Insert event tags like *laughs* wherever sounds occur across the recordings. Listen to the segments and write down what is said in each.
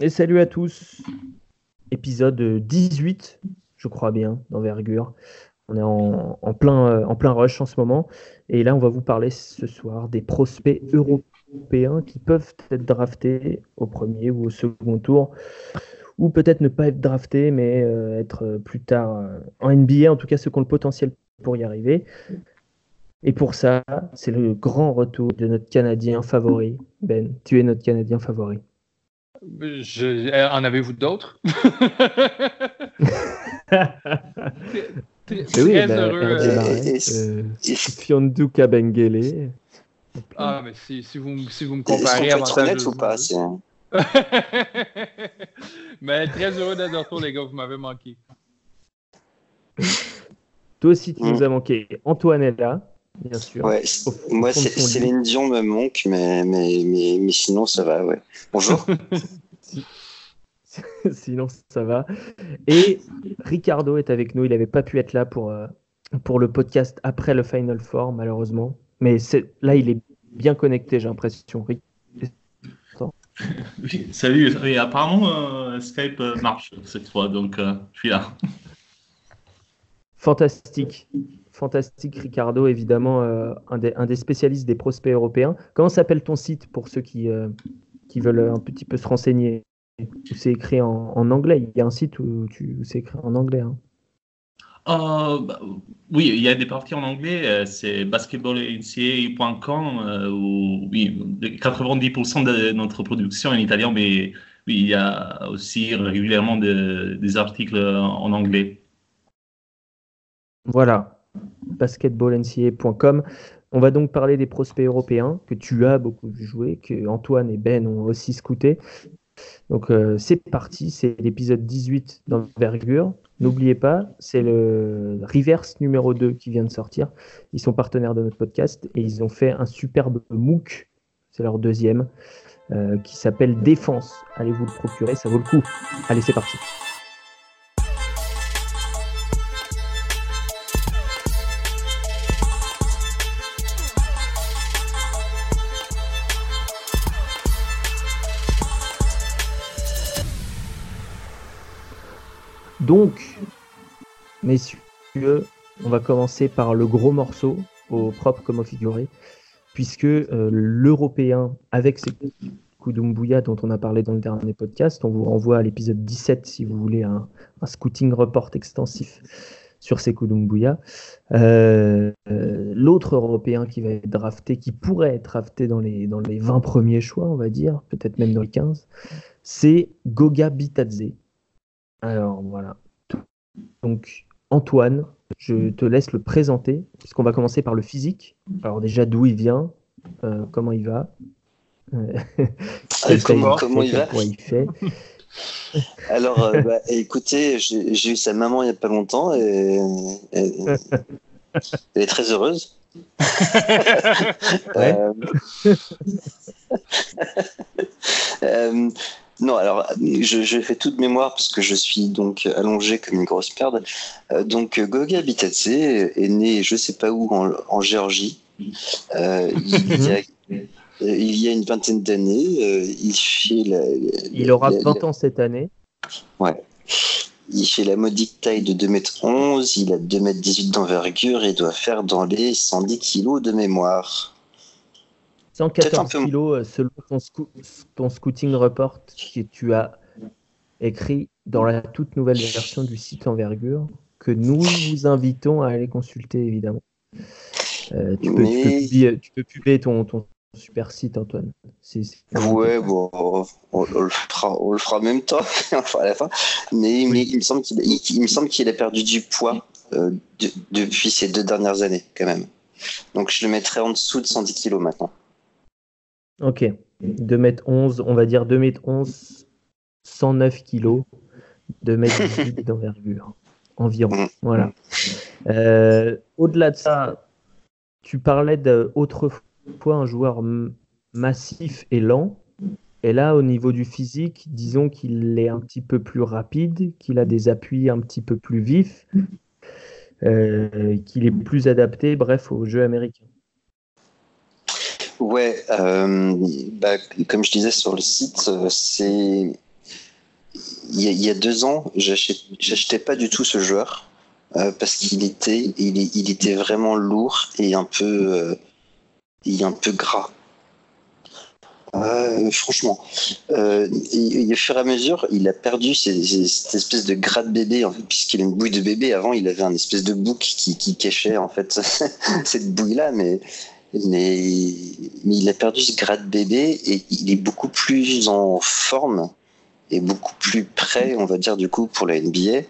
Et salut à tous. Épisode 18, je crois bien, d'envergure. On est en, plein, rush en ce moment. Et là, on va vous parler ce soir des prospects européens qui peuvent être draftés au premier ou au second tour. Ou peut-être ne pas être draftés, mais euh, être plus tard euh, en NBA, en tout cas ceux qui ont le potentiel pour y arriver. Et pour ça, c'est le grand retour de notre Canadien favori. Ben, tu es notre Canadien favori. Je, euh, en avez-vous d'autres? *laughs* très oui, ben, heureux. Euh, Fiondu Kabengele. Ah, mais si, si, vous, si vous me comparez avantage. ou pas? *laughs* mais très heureux d'être de retour, les gars, vous m'avez manqué. Toi aussi, tu nous mm. as manqué. Antoine est là bien sûr. Ouais, moi, Céline Dion me manque, mais, mais, mais, mais, sinon, ça va, ouais. Bonjour. *laughs* sinon, ça va. Et Ricardo est avec nous. Il n'avait pas pu être là pour, euh, pour le podcast après le Final Four, malheureusement. Mais là, il est bien connecté, j'ai l'impression. Oui, salut. Et apparemment, euh, Skype euh, marche cette fois, donc je suis là. Fantastique fantastique Ricardo, évidemment, euh, un, des, spécialistes des prospects européens. Comment s'appelle ton site pour ceux qui, euh, qui veulent un petit peu se renseigner? C'est écrit en, anglais? Il y a un site où, tu, c'est écrit en anglais. Hein. Euh, bah, oui, il y a des parties en anglais. C'est basketballnca.com où oui, 90% de notre production est en italien, mais oui, il y a aussi régulièrement des articles en anglais. Voilà, basketballnca.com. On va donc parler des prospects européens que tu as beaucoup joué, que Antoine et Ben ont aussi scouté. Donc euh, c'est parti, c'est l'épisode 18 d'envergure. N'oubliez pas, c'est le Reverse numéro 2 qui vient de sortir. Ils sont partenaires de notre podcast et ils ont fait un superbe MOOC, c'est leur deuxième, euh, qui s'appelle Défense. Allez vous le procurer, ça vaut le coup. Allez, c'est parti. Donc, messieurs, on va commencer par le gros morceau, au propre comme au figuré, puisque euh, l'Européen, avec ses Kudumbuya dont on a parlé dans le dernier podcast, on vous renvoie à l'épisode 17 si vous voulez un, scouting report extensif sur ces Kudumbuya. Euh, euh, l'autre Européen qui va être drafté, qui pourrait être drafté dans les, dans les 20 premiers choix, on va dire, peut-être même dans les 15, c'est Goga Bitadze, alors voilà. Donc Antoine, je te laisse le présenter, puisqu'on va commencer par le physique. Alors déjà d'où il vient, euh, comment il va. Euh, comment, il, va il fait. *laughs* Alors, euh, bah, écoutez, j'ai eu sa maman il n'y a pas longtemps et, *laughs* elle est très heureuse. *laughs* Non, alors je, je, fais toute mémoire parce que je suis donc allongé comme une grosse perde. Euh, donc Goga Bitadze est né, je sais pas où, en, Géorgie. Euh, il, y a, une vingtaine d'années. Euh, il fait la, Il aura 20 ans cette année. Ouais. Il fait la modique taille de 2m11, il a 2m18 d'envergure et doit faire dans les 110 kg de mémoire. 114 kilos euh, selon ton, scouting report que tu as écrit dans la toute nouvelle version du site Envergure, que nous vous invitons à aller consulter évidemment. Euh, tu, peux, publier, ton, super site, Antoine. ouais, bon, on, le fera, on le fera en même temps, *laughs* à la fin. Mais, il me semble qu'il a perdu du poids euh, depuis ces deux dernières années, quand même. Donc je le mettrai en dessous de 110 kilos maintenant. Ok. 2m11, on va dire 2m11, 109 kg, 2m18 d'envergure environ. Mm. Voilà. Euh, au-delà de ça, tu parlais d'autrefois un joueur massif et lent. Et là, au niveau du physique, disons qu'il est un petit peu plus rapide, qu'il a des appuis un petit peu plus vifs, euh, qu'il est plus adapté, bref, au jeu américain. Ouais, euh, bah, comme je disais sur le site, euh, c'est il y, a, deux ans, j'achetais pas du tout ce joueur euh, parce qu'il était, il, était vraiment lourd et un peu, un peu gras. Franchement, au fur et à mesure, il a perdu cette espèce de gras de bébé, puisqu'il a une bouille de bébé. Avant, il avait un espèce de bouc qui, qui cachait en fait *laughs* cette bouille-là, mais, mais, il a perdu ce gras de bébé et il est beaucoup plus en forme et beaucoup plus prêt, on va dire, du coup, pour la NBA,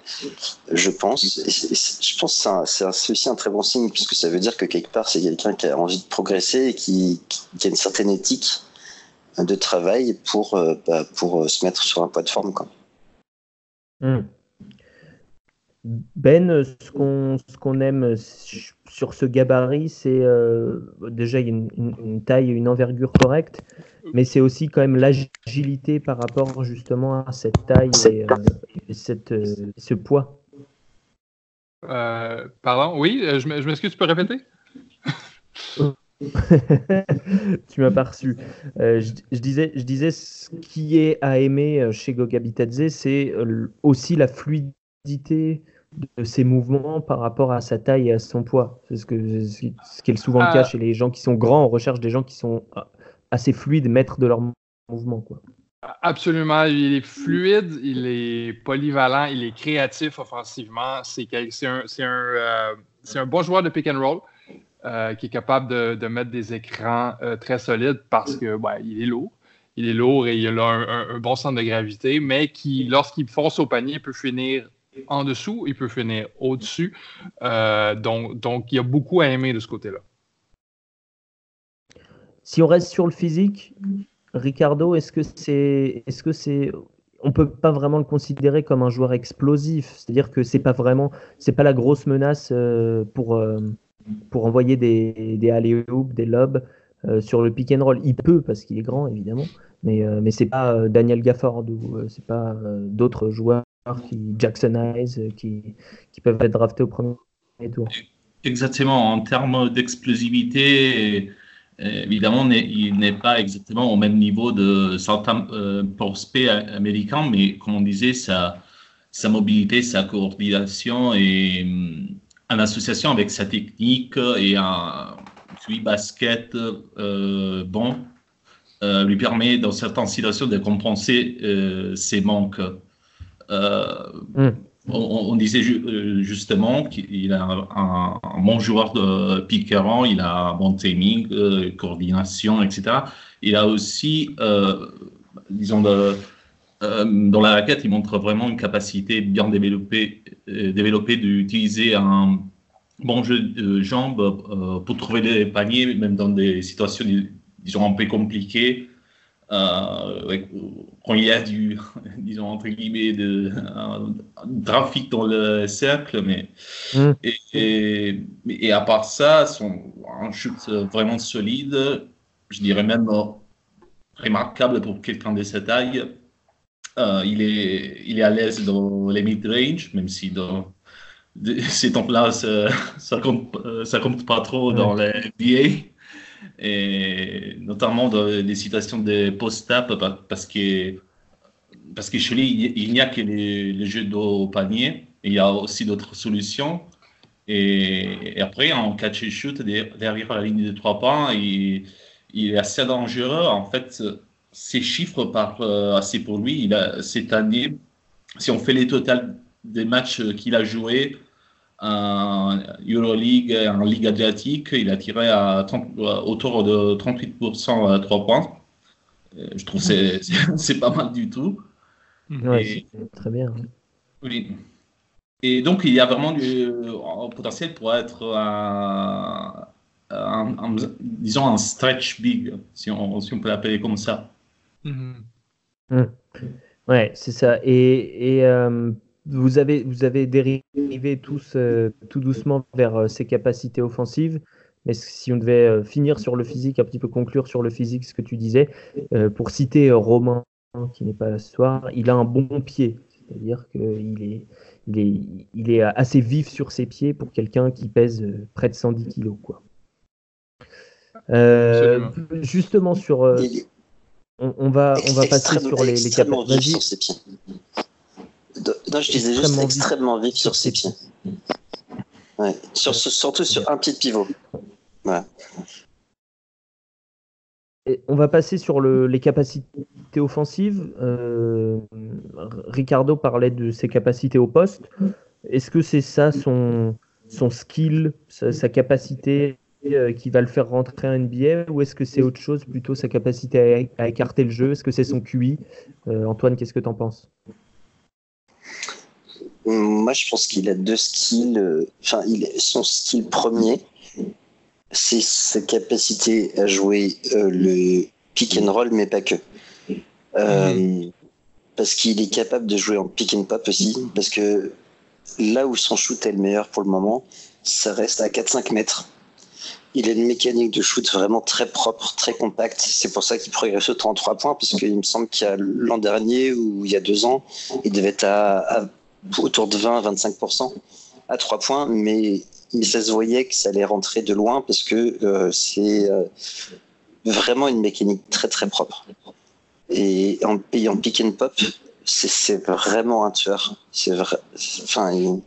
je pense. Je pense que c'est aussi un très bon signe, puisque ça veut dire que quelque part, c'est quelqu'un qui a envie de progresser et qui, a une certaine éthique de travail pour, euh, bah, pour euh, se mettre sur un poids de forme. Quoi. Hmm. Ben, ce qu'on ce qu'on aime sur ce gabarit, c'est euh, déjà il y a une, une- une taille et une envergure correcte, mais c'est aussi quand même l'agilité par rapport justement à cette taille et, euh, et cette, euh, ce poids. Pardon, oui, je m'excuse, tu peux répéter? *laughs* tu m'as pas reçu. Euh, je, je disais, je disais ce qui est à aimer chez Goga Bitadze, c'est aussi la fluidité de ses mouvements par rapport à sa taille et à son poids. C'est ce, que, ce qui est souvent le cas Ah. chez les gens qui sont grands. On recherche des gens qui sont euh, assez fluides, maîtres de leur mouvement. Quoi. Absolument, il est fluide, il est polyvalent, il est créatif offensivement. C'est un, un, euh, un bon joueur de pick and roll euh, qui est capable de, de mettre des écrans euh, très solides parce que ouais, il est lourd. Il est lourd et il a un bon centre de gravité, mais qui, lorsqu'il fonce au panier, peut finir en dessous, il peut finir au-dessus. Euh, donc, donc, il y a beaucoup à aimer de ce côté-là. Si on reste sur le physique, Ricardo, est-ce que c'est, est-ce que c'est, on peut pas vraiment le considérer comme un joueur explosif, c'est-à-dire que c'est pas vraiment, c'est pas la grosse menace euh, pour euh, pour envoyer des des alley-oops, des lobes sur le pick and roll. Il peut parce qu'il est grand évidemment, mais euh, mais c'est pas Daniel Gafford ou euh, c'est pas d'autres joueurs qui Jackson euh, qui peuvent être draftés au premier tour. Exactement, en termes d'explosivité, euh, évidemment, il n'est pas exactement au même niveau de certains euh, prospects américains, mais comme on disait, sa, mobilité, sa coordination et en association avec sa technique et un QI basket bon lui permet dans certaines situations de compenser ses manques. Euh, Mm. on, on disait ju- euh, justement qu'il a un, bon joueur de pick and il a un bon timing, euh, coordination, etc. Il a aussi, euh, disons, de- euh, dans la raquette, il montre vraiment une capacité bien développée, développée d'utiliser un bon jeu de jambes pour trouver des paniers, même dans des situations, disons, un peu compliquées. Euh, quand il y a du, *laughs* disons, entre guillemets, de, un trafic dans le cercle, mais Mm. et, et, et à part ça, son, un shoot vraiment solide, je dirais même euh, remarquable pour quelqu'un de sa taille. Euh, il, est, il est à l'aise dans les mid-range, même si dans *laughs* ces temps-là, ça, compte, euh, ça compte pas trop dans les NBA. Et notamment dans des situations de post-up, pa- parce que, parce que chez lui, il n'y a que les, les jeux au panier. Il y a aussi d'autres solutions. Et, après, en catch and shoot, der- derrière la ligne de trois points, il, est assez dangereux. En fait, ces chiffres parlent euh, assez pour lui. Cette année, si on fait les totals des matchs qu'il a joués en Euroleague et en Ligue Adriatique, il a tiré à 30 euh, autour de 38% à 3 points. Euh, Je trouve que *laughs* c'est- pas mal du tout. Ouais, Et- très bien. Oui. Et donc, il y a vraiment du un potentiel pour être un, un- un- disons, un stretch big, si on, si on peut l'appeler comme ça. Mhm. Ouais, c'est ça. Et, et, euh, vous avez, vous avez dérivé tous euh, tout doucement vers euh, ses capacités offensives. Mais si on devait euh, finir sur le physique, un petit peu conclure sur le physique, ce que tu disais, euh, pour citer euh, Romain, qui n'est pas là ce soir, il a un bon pied. C'est-à-dire qu'il est, il est, il est assez vif sur ses pieds pour quelqu'un qui pèse euh, près de 110 kilos. Quoi. Euh, justement, sur, euh, on, on va, on va passer sur les, les capacités. Non, je disais juste extrêmement vif sur ses pieds. Ouais. Sur, surtout sur un pied de pivot. Voilà on va passer sur les capacités offensives. Euh, Ricardo parlait de ses capacités au poste. Est-ce que c'est ça son, son skill, sa, capacité euh, qui va le faire rentrer en NBA ou est-ce que c'est autre chose, plutôt sa capacité à, écarter le jeu? Est-ce que c'est son QI? Euh, Antoine, qu'est-ce que tu en penses? Moi, je pense qu'il a deux skills. Enfin, il, son skill premier, c'est sa capacité à jouer euh, le pick and roll, mais pas que. Euh. Parce qu'il est capable de jouer en pick and pop aussi, parce que là où son shoot est le meilleur pour le moment, ça reste à 4-5 mètres. Il a une mécanique de shoot vraiment très propre, très compacte. C'est pour ça qu'il progresse autant en 3 points, parce qu'il me semble qu'il y a l'an dernier ou il y a deux ans, il devait être à, autour de 20-25% à 3 points, mais mais ça se voyait que ça allait rentrer de loin parce que euh, c'est euh, vraiment une mécanique très très propre. Et en, en pick and pop, c'est vraiment un tueur. C'est. Enfin, il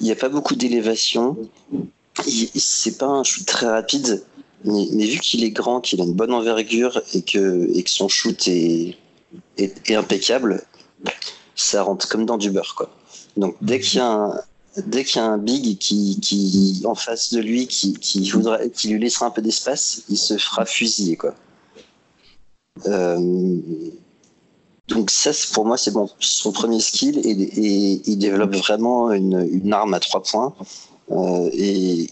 n'y a pas beaucoup d'élévation. C'est pas un shoot très rapide, mais, vu qu'il est grand, qu'il a une bonne envergure et que, et que son shoot est impeccable, ça rentre comme dans du beurre. Quoi. Donc dès qu'il y a un, dès qu'il y a un big qui, qui en face de lui qui, qui, voudrait, qui lui laissera un peu d'espace, il se fera fusiller quoi. Euh, donc ça, pour moi, c'est bon, son premier skill et, et, il développe vraiment une, une arme à trois points euh, et,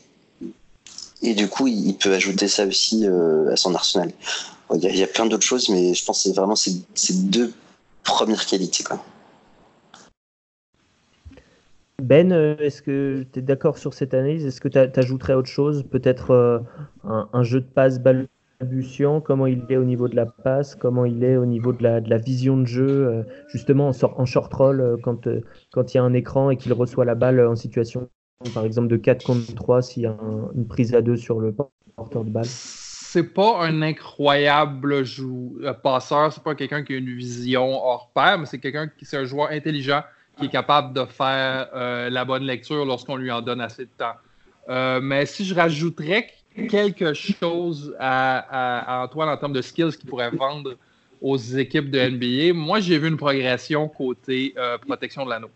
et du coup, il, peut ajouter ça aussi euh, à son arsenal. Il y, a, plein d'autres choses, mais je pense que c'est vraiment ces, ces deux premières qualités quoi. Ben, euh, est-ce que tu es d'accord sur cette analyse? Est-ce que tu ajouterais autre chose? Peut-être euh, un, jeu de passe balbutiant? Comment il est au niveau de la passe? Comment il est au niveau de la, vision de jeu euh, Justement en, en, short roll, quand il y a un écran et qu'il reçoit la balle en situation, par exemple, de 4 contre 3, s'il y a une prise à 2 sur le porteur de balle? C'est pas un incroyable jou passeur, c'est pas quelqu'un qui a une vision hors pair, mais c'est quelqu'un qui c'est un joueur intelligent qui est capable de faire euh, la bonne lecture lorsqu'on lui en donne assez de temps. Euh, mais si je rajouterais quelque chose à, Antoine en termes de skills qu'il pourrait vendre aux équipes de NBA, moi j'ai vu une progression côté euh, protection de l'anneau.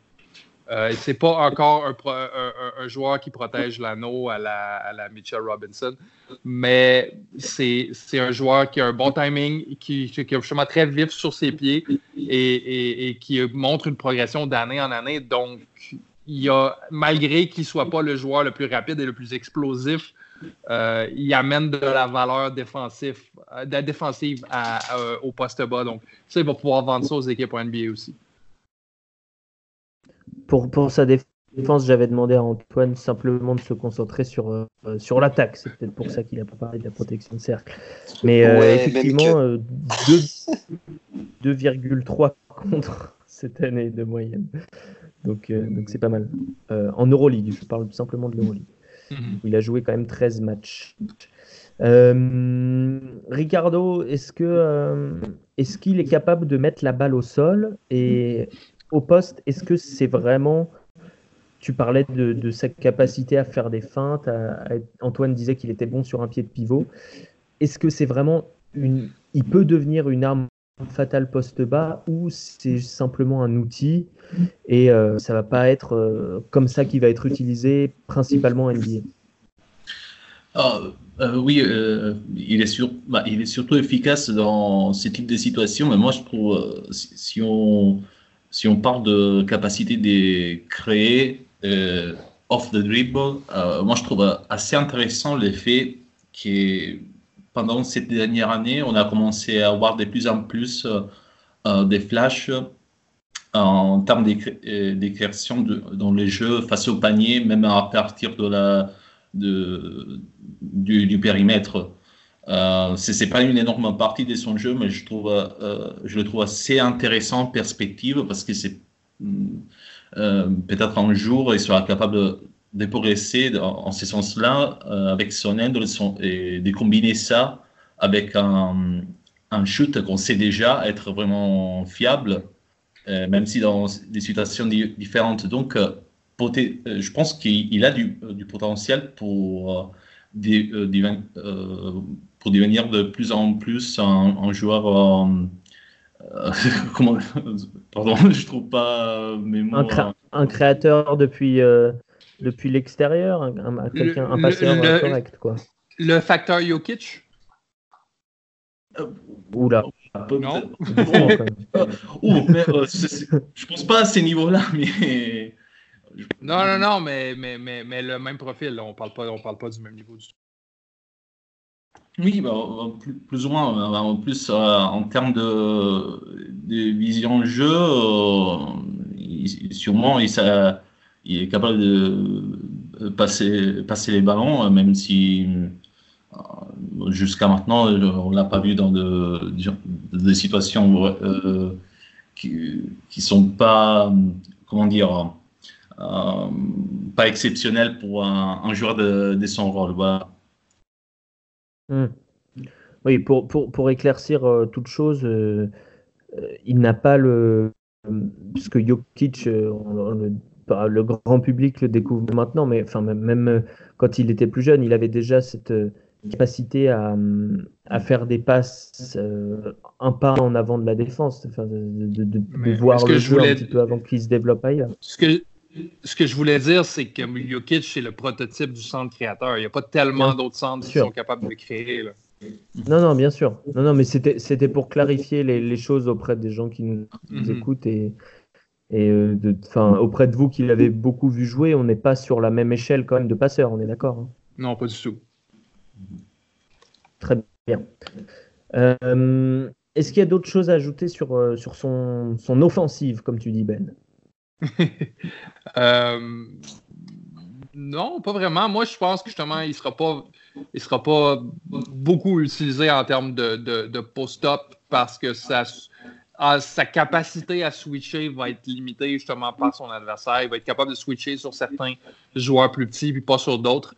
Euh, c'est pas encore un, joueur qui protège l'anneau à la, Mitchell Robinson, mais c'est un joueur qui a un bon timing, qui, qui est justement très vif sur ses pieds et, qui montre une progression d'année en année. Donc, il a, malgré qu'il soit pas le joueur le plus rapide et le plus explosif, euh, il amène de la valeur défensive, euh, défensive au poste bas. Donc, ça, il va pouvoir vendre ça aux équipes NBA aussi pour, pour sa défense, j'avais demandé à Antoine simplement de se concentrer sur, euh, sur l'attaque. C'est peut-être pour ça qu'il a pas parlé de la protection de cercle. Mais euh, effectivement, 2,3 euh, contre *laughs* cette année de moyenne. Donc donc c'est pas mal. en Euroleague, je parle simplement de l'Euroleague. Mhm. Il a joué quand même 13 matchs. Ricardo, est-ce que est-ce qu'il est capable de mettre la balle au sol et au poste, est-ce que c'est vraiment. Tu parlais de, sa capacité à faire des feintes. Antoine disait qu'il était bon sur un pied de pivot. Est-ce que c'est vraiment une. Il peut devenir une arme fatale poste bas ou c'est simplement un outil et euh, ça va pas être euh, comme ça qu'il va être utilisé principalement en NBA ah, euh, oui, il, est bah, il est surtout efficace dans ce type de situation, mais moi je trouve, si, on, si on parle de capacité de créer euh, off the dribble, euh, moi je trouve assez intéressant l'effet que pendant cette dernière année, on a commencé à avoir de plus en plus euh, des flashs en termes d'écriture dans les jeux face au panier, même à partir de la, de, du, périmètre. Euh, ce n'est pas une énorme partie de son jeu, mais je, trouve, euh, je le trouve assez intéressant perspective parce que c'est euh, peut-être un jour il sera capable de, progresser en, ce sens-là avec son aide et de combiner ça avec un, un shoot qu'on sait déjà être vraiment fiable même si dans des situations différentes. Donc, je pense qu'il a du, potentiel pour, pour devenir de plus en plus un, joueur. *laughs* comment Pardon, *laughs* je trouve pas mes mots. Un, créateur depuis, depuis l'extérieur, un, un, passeur correct, quoi. Le facteur Jokic? Oula. Non. *laughs* Ouh, mais, euh, je pense pas à ces niveaux-là, mais. Non, non, non, mais, mais, mais, mais le même profil, on parle pas, on parle pas du même niveau du tout. Oui, bah, plus, ou moins. Bah, en plus, euh, en termes de, de vision jeu, euh, sûrement, il, il, est capable de passer, passer les ballons, même si euh, jusqu'à maintenant, on l'a pas vu dans des situations euh, qui, ne sont pas, comment dire, euh, pas exceptionnelles pour un, joueur de, son rôle. Hmm. Oui, pour, pour, pour éclaircir toute chose, il n'a pas le. Parce que Jokic, le, le, grand public le découvre maintenant, mais enfin, même, même quand il était plus jeune, il avait déjà cette capacité à, à, faire des passes euh, un pas en avant de la défense, de, de, voir le jeu un petit peu avant qu'il se développe ailleurs. Ce que, ce que je voulais dire, c'est que Jokic c'est le prototype du centre créateur. Il n'y a pas tellement d'autres centres qui sont capables de créer. Non, non, bien sûr. Non, non, mais c'était pour clarifier les, les, choses auprès des gens qui nous, mhm. écoutent et, et euh, auprès de vous qui l'avez beaucoup vu jouer, on n'est pas sur la même échelle quand même de passeurs, on est d'accord hein Non, pas du tout. Très bien. Euh, est-ce qu'il y a d'autres choses à ajouter sur, euh, sur son, son offensive, comme tu dis, Ben? *laughs* euh, Non, pas vraiment. Moi, je pense que justement, il ne sera, pas, il sera pas beaucoup utilisé en termes de, post-up parce que ça, sa capacité à switcher va être limitée justement par son adversaire. Il va être capable de switcher sur certains joueurs plus petits puis pas sur d'autres.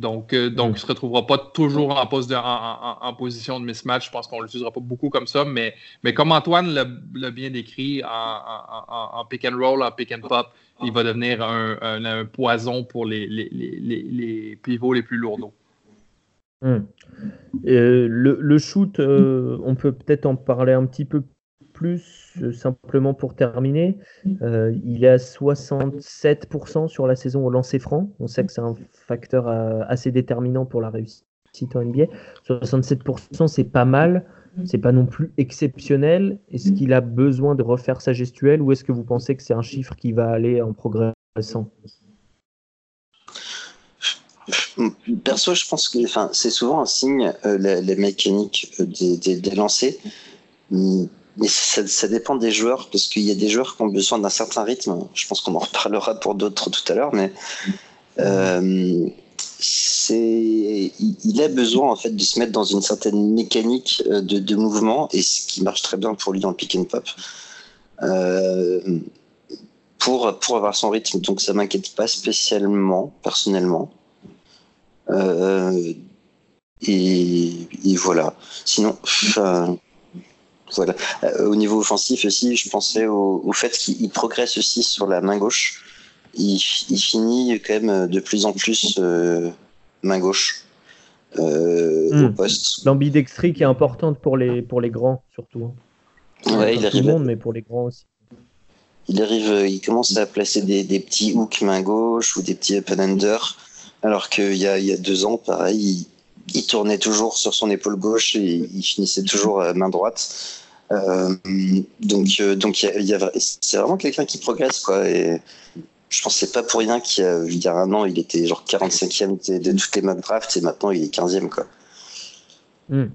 Donc, euh, donc il ne se retrouvera pas toujours en, poste en, position de mismatch. Je pense qu'on ne l'utilisera pas beaucoup comme ça. Mais, mais comme Antoine l'a bien décrit, en, pick and roll, en pick and pop, il va devenir un, poison pour les, les, pivots les plus lourds hmm. euh, le, shoot, euh, on peut peut-être en parler un petit peu plus, euh, simplement pour terminer, euh, il est à 67% sur la saison au lancer franc. On sait que c'est un facteur euh, assez déterminant pour la réussite en NBA. 67%, c'est pas mal. C'est pas non plus exceptionnel. Est-ce qu'il a besoin de refaire sa gestuelle ou est-ce que vous pensez que c'est un chiffre qui va aller en progressant? Perso, je pense que c'est souvent un signe, les, mécaniques des, des lancers mais ça, dépend des joueurs, parce qu'il y a des joueurs qui ont besoin d'un certain rythme. Je pense qu'on en reparlera pour d'autres tout à l'heure, mais euh, c'est, il a besoin en fait de se mettre dans une certaine mécanique euh, de, mouvement, et ce qui marche très bien pour lui dans le pick and pop, euh, pour, pour avoir son rythme. Donc ça m'inquiète pas spécialement, personnellement. et, et, voilà. Sinon, Euh, au niveau offensif aussi, je pensais au, fait qu'il progresse aussi sur la main gauche. Il, finit quand même de plus en plus euh, main gauche euh, au hmm. poste. L'ambidextrie qui est importante pour les, pour les grands, surtout. Hein. Il arrive. Tout le monde, mais pour les grands aussi. Il arrive, il commence à placer des, des petits hooks main gauche ou des petits up and under, alors qu'il y a, il y a deux ans, pareil, il, tournait toujours sur son épaule gauche et il finissait toujours main droite. Euh, donc, euh, c'est vraiment quelqu'un qui progresse, quoi. Et je que c'est pas pour rien qu'il y a, il y a un an, il était genre 45e de, toutes les mock drafts et maintenant il est 15e, quoi. Hmm.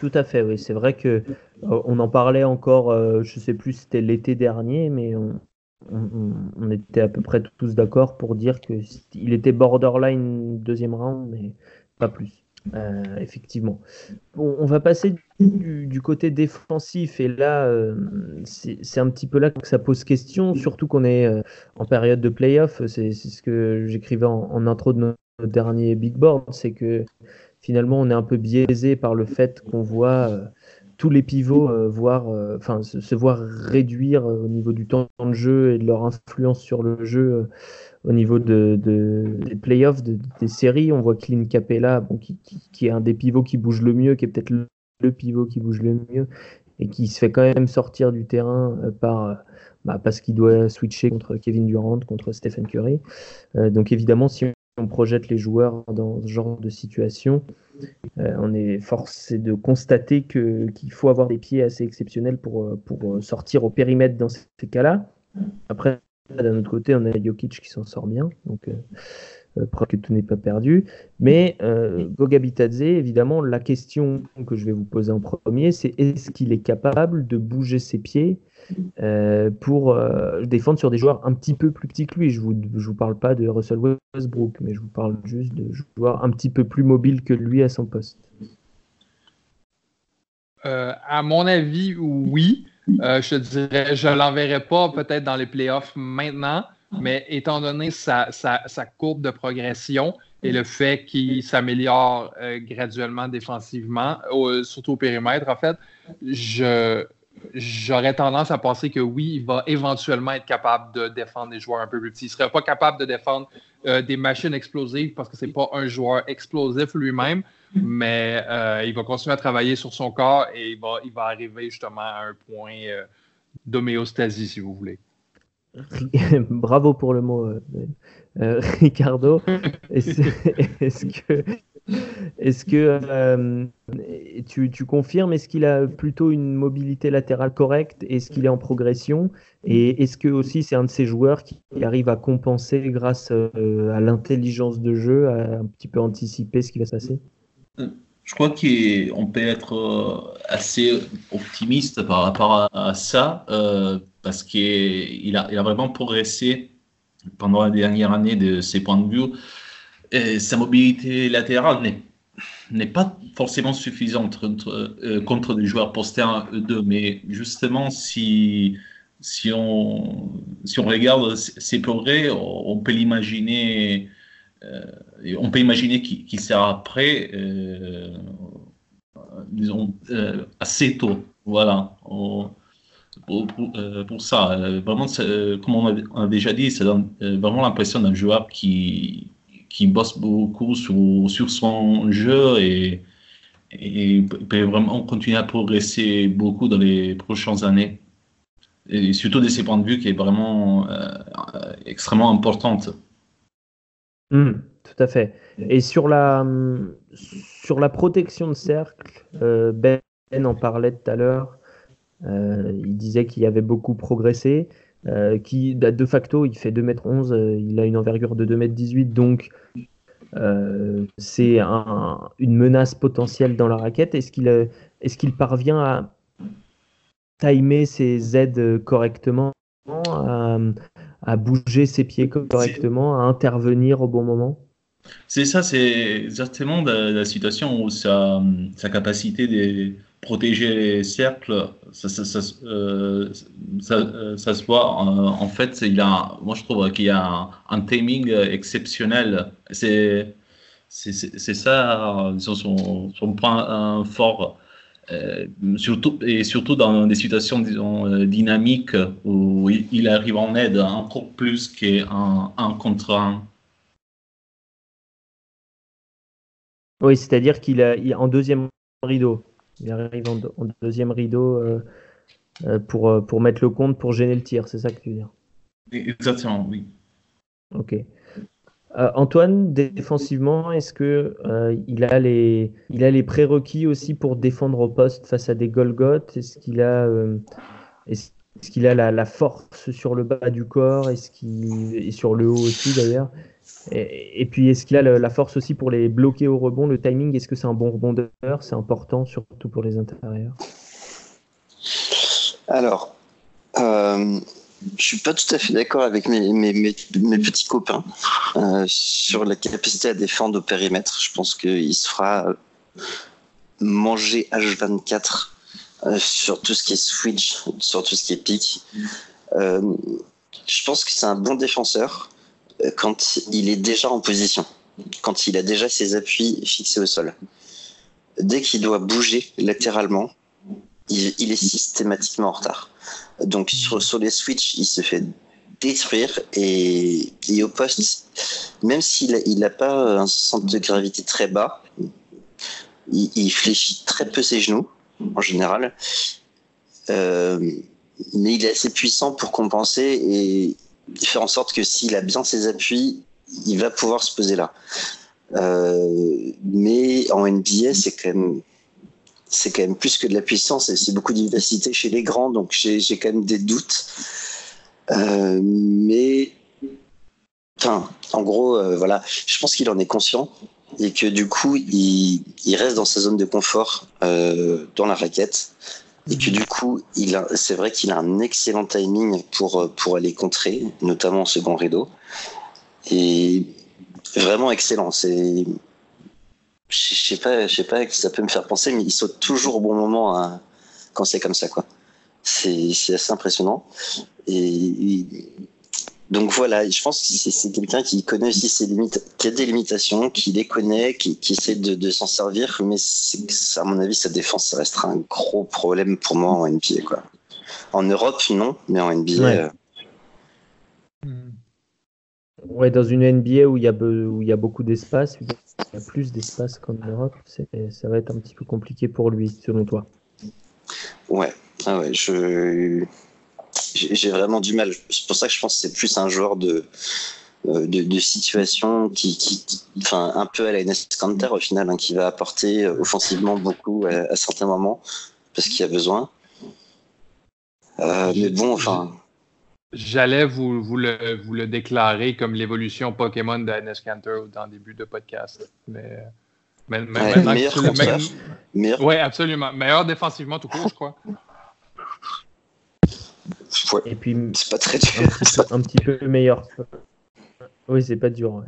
Tout à fait, oui. C'est vrai que euh, on en parlait encore, je sais plus, c'était l'été dernier, mais on, on, était à peu près tous d'accord pour dire qu'il était borderline deuxième round, mais pas plus. Euh, effectivement. on va passer du, côté défensif et là, euh, c'est un petit peu là que ça pose question, surtout qu'on est euh, en période de playoff. C'est ce que j'écrivais en, intro de notre, dernier big board, c'est que finalement on est un peu biaisé par le fait qu'on voit tous les pivots voir, se, voir réduire au niveau du temps de jeu et de leur influence sur le jeu au niveau de, des playoffs, des séries. On voit Clint Capella, qui, est un des pivots qui bouge le mieux, qui est peut-être le, pivot qui bouge le mieux et qui se fait quand même sortir du terrain par bah, parce qu'il doit switcher contre Kevin Durant, contre Stephen Curry. donc évidemment, si on projette les joueurs dans ce genre de situation, euh, on est forcé de constater qu'il faut avoir des pieds assez exceptionnels pour, euh, pour euh, sortir au périmètre dans ces cas-là. Après, d'un autre côté, on a Jokic qui s'en sort bien, donc euh, que tout n'est pas perdu. Mais Goga Bitadze, évidemment, la question que je vais vous poser en premier, c'est est-ce qu'il est capable de bouger ses pieds euh, pour euh, défendre sur des joueurs un petit peu plus petits que lui? Je ne vous, vous parle pas de Russell Westbrook, mais je vous parle juste de joueurs un petit peu plus mobiles que lui à son poste. Euh, à mon avis, oui. Je te dirais, je ne l'enverrai pas peut-être dans les playoffs maintenant, mais étant donné sa, courbe de progression et le fait qu'il s'améliore graduellement défensivement, surtout au périmètre, en fait, je, j'aurais tendance à penser que oui, il va éventuellement être capable de défendre des joueurs un peu plus petits. Il ne serait pas capable de défendre euh, des machines explosives parce que ce n'est pas un joueur explosif lui-même, mais euh, il va continuer à travailler sur son corps et il va, il va arriver justement à un point euh, d'homéostasie, si vous voulez. *laughs* Bravo pour le mot, Ricardo. *laughs* Est-ce que est-ce que euh, tu, confirmes, est-ce qu'il a plutôt une mobilité latérale correcte? Est-ce qu'il est en progression? Et est-ce que aussi c'est un de ces joueurs qui arrive à compenser grâce euh, à l'intelligence de jeu, à un petit peu anticiper ce qui va se passer? Je crois qu'on peut être euh, assez optimiste par rapport à, ça, parce qu'il a, vraiment progressé pendant la dernière année de ses points de vue sa mobilité latérale n'est pas forcément suffisante contre, euh, des joueurs postés 1 E2, mais justement, si on regarde ses progrès, on peut l'imaginer. Euh, on peut imaginer qu'il sera prêt, euh, disons, assez tôt. Voilà. pour, ça, vraiment, comme on a, déjà dit, c'est vraiment l'impression d'un joueur qui, qui bosse beaucoup sur, sur son jeu et, et, peut vraiment continuer à progresser beaucoup dans les prochaines années. Et surtout de ses points de vue qui est vraiment euh, extrêmement importante. Hmm, tout à fait. Et sur la, sur la protection de cercle, euh, Ben en parlait tout à l'heure. Euh, il disait qu'il avait beaucoup progressé. Euh, qui bah, de facto il fait 2m11, euh, il a une envergure de 2m18, donc euh, c'est une menace potentielle dans la raquette. Est-ce qu'il est qu'il parvient à timer ses aides correctement, à, bouger ses pieds correctement, à intervenir au bon moment? C'est ça, c'est exactement la, situation où sa, sa capacité de protéger les cercles, ça, ça, ça, euh, euh, ça se voit. En, fait, il a, moi, je trouve qu'il y a un, timing exceptionnel. C'est c'est ça son, son, point fort. Euh, surtout, et surtout dans des situations disons, dynamiques où il, arrive en aide encore plus qu'un un contre un. Oui, c'est-à-dire qu'il a, en deuxième rideau. Il arrive en, deuxième rideau euh, euh, pour, euh, pour mettre le compte, pour gêner le tir, c'est ça que tu veux dire? Exactement, oui. Ok. Antoine, défensivement, est-ce que il a les il a les prérequis aussi pour défendre au poste face à des Golgoth Est-ce qu'il a est-ce qu'il a la, la, force sur le bas du corps? Est-ce qu'il et sur le haut aussi d'ailleurs? Et, puis, est-ce qu'il a la force aussi pour les bloquer au rebond? Le timing, est-ce que c'est un bon rebondeur? C'est important, surtout pour les intérieurs. Alors, euh, je suis pas tout à fait d'accord avec mes, mes, mes, petits copains euh, sur la capacité à défendre au périmètre. Je pense qu'il se fera manger H24 euh, sur tout ce qui est switch, sur tout ce qui est pick. Euh, je pense que c'est un bon défenseur quand il est déjà en position, quand il a déjà ses appuis fixés au sol. Dès qu'il doit bouger latéralement, il, est systématiquement en retard. Donc sur, sur les switch, il se fait détruire et, au poste, même s'il n'a pas un centre de gravité très bas, il, fléchit très peu ses genoux en général. Euh, mais il est assez puissant pour compenser et faire en sorte que s'il a bien ses appuis, il va pouvoir se poser là. Euh, mais en NBA, c'est quand même c'est quand même plus que de la puissance et c'est beaucoup de chez les grands, donc j'ai quand même des doutes. Euh, mais, enfin, en gros, euh, voilà, je pense qu'il en est conscient et que du coup, il, il reste dans sa zone de confort euh, dans la raquette et que du coup, c'est vrai qu'il a un excellent timing pour pour aller contrer, notamment au second rideau, et vraiment excellent. C'est je sais pas, je sais pas que ça peut me faire penser, mais il saute toujours au bon moment hein, quand c'est comme ça, quoi. C'est assez impressionnant. Et, donc voilà, je pense que c'est quelqu'un qui connaît aussi ses limites, qui a des limitations, qui les connaît, qui, essaie de, s'en servir, mais à mon avis, sa défense, ça restera un gros problème pour moi en NBA, quoi. En Europe, non, mais en NBA. Ouais. Euh, dans une NBA où il y a, où il y a beaucoup d'espace, il y a plus d'espace qu'en Europe, ça va être un petit peu compliqué pour lui, selon toi. Ouais, ah ouais je j'ai vraiment du mal. C'est pour ça que je pense que c'est plus un joueur de, euh, de, situation qui, qui, enfin, un peu à la NS Canter au final, hein, qui va apporter euh, offensivement beaucoup à, certains moments parce qu'il y a besoin. Euh, mais bon, enfin. J'allais vous, vous, le, vous le déclarer comme l'évolution Pokémon de NS Canter dans le début de podcast. Mais, mais, meilleur Oui, absolument. Meilleur défensivement, tout court, je crois. Et puis, c'est pas très dur. Un petit, peu, meilleur. Oui, c'est pas dur.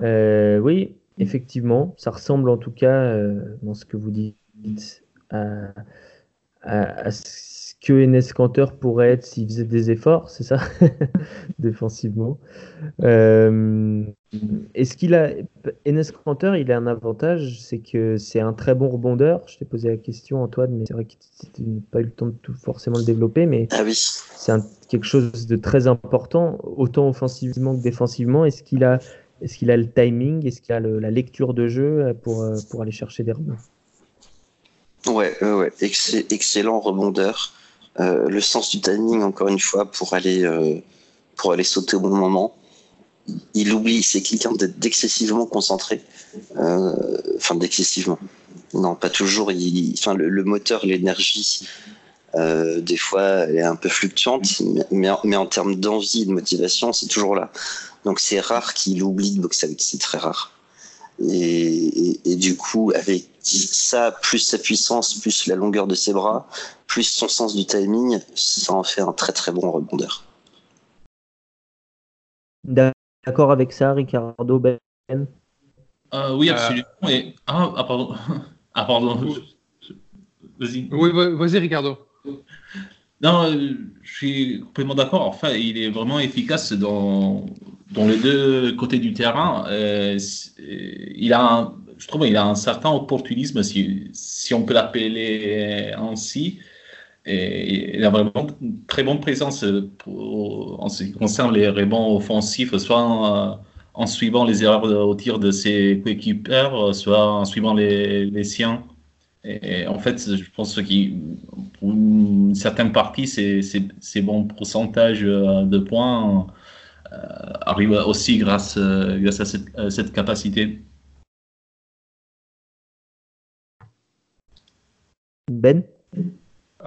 Euh, oui, effectivement, ça ressemble en tout cas, euh, dans ce que vous dites, à, à, à que Enes Kanter pourrait être s'il faisait des efforts, c'est ça *laughs* Défensivement. Euh, est-ce qu'il a. Enes Kanter, il a un avantage, c'est que c'est un très bon rebondeur. Je t'ai posé la question, Antoine, mais c'est vrai que tu n'as pas eu le temps de tout forcément le développer, mais ah oui. c'est quelque chose de très important, autant offensivement que défensivement. Est-ce qu'il a, est qu'il a le timing? Est-ce qu'il a la lecture de jeu pour, pour aller chercher des rebonds? Ouais, ouais, excellent rebondeur. Euh, le sens du timing, encore une fois, pour aller, euh, pour aller sauter au bon moment. Il oublie, c'est quelqu'un d'excessivement concentré. Euh, enfin, d'excessivement. Non, pas toujours. Il, enfin, le, moteur, l'énergie, des fois, elle est un peu fluctuante, mais, mais en termes d'envie et de motivation, c'est toujours là. Donc, c'est rare qu'il oublie de boxer avec. C'est très rare. Et, et, du coup, avec ça, plus sa puissance, plus la longueur de ses bras, plus son sens du timing, ça en fait un très très bon rebondeur. D'accord avec ça, Ricardo Ben? Euh, Oui, absolument. Ah, ah, pardon. *laughs* Ah, pardon. Vas-y. Oui, vas-y, Ricardo. Non, euh, je suis complètement d'accord. Enfin, il est vraiment efficace dans, dans les deux côtés du terrain. Euh, il a un, je trouve qu'il a un certain opportunisme, si, on peut l'appeler ainsi. Et il a vraiment une très bonne présence en ce qui concerne les rebonds offensifs, soit en, en suivant les erreurs au tir de ses coéquipiers, soit en suivant les, siens. Et en fait, je pense que pour une certaine partie, ces, bons pourcentages de points euh, arrivent aussi grâce, à cette capacité. Ben?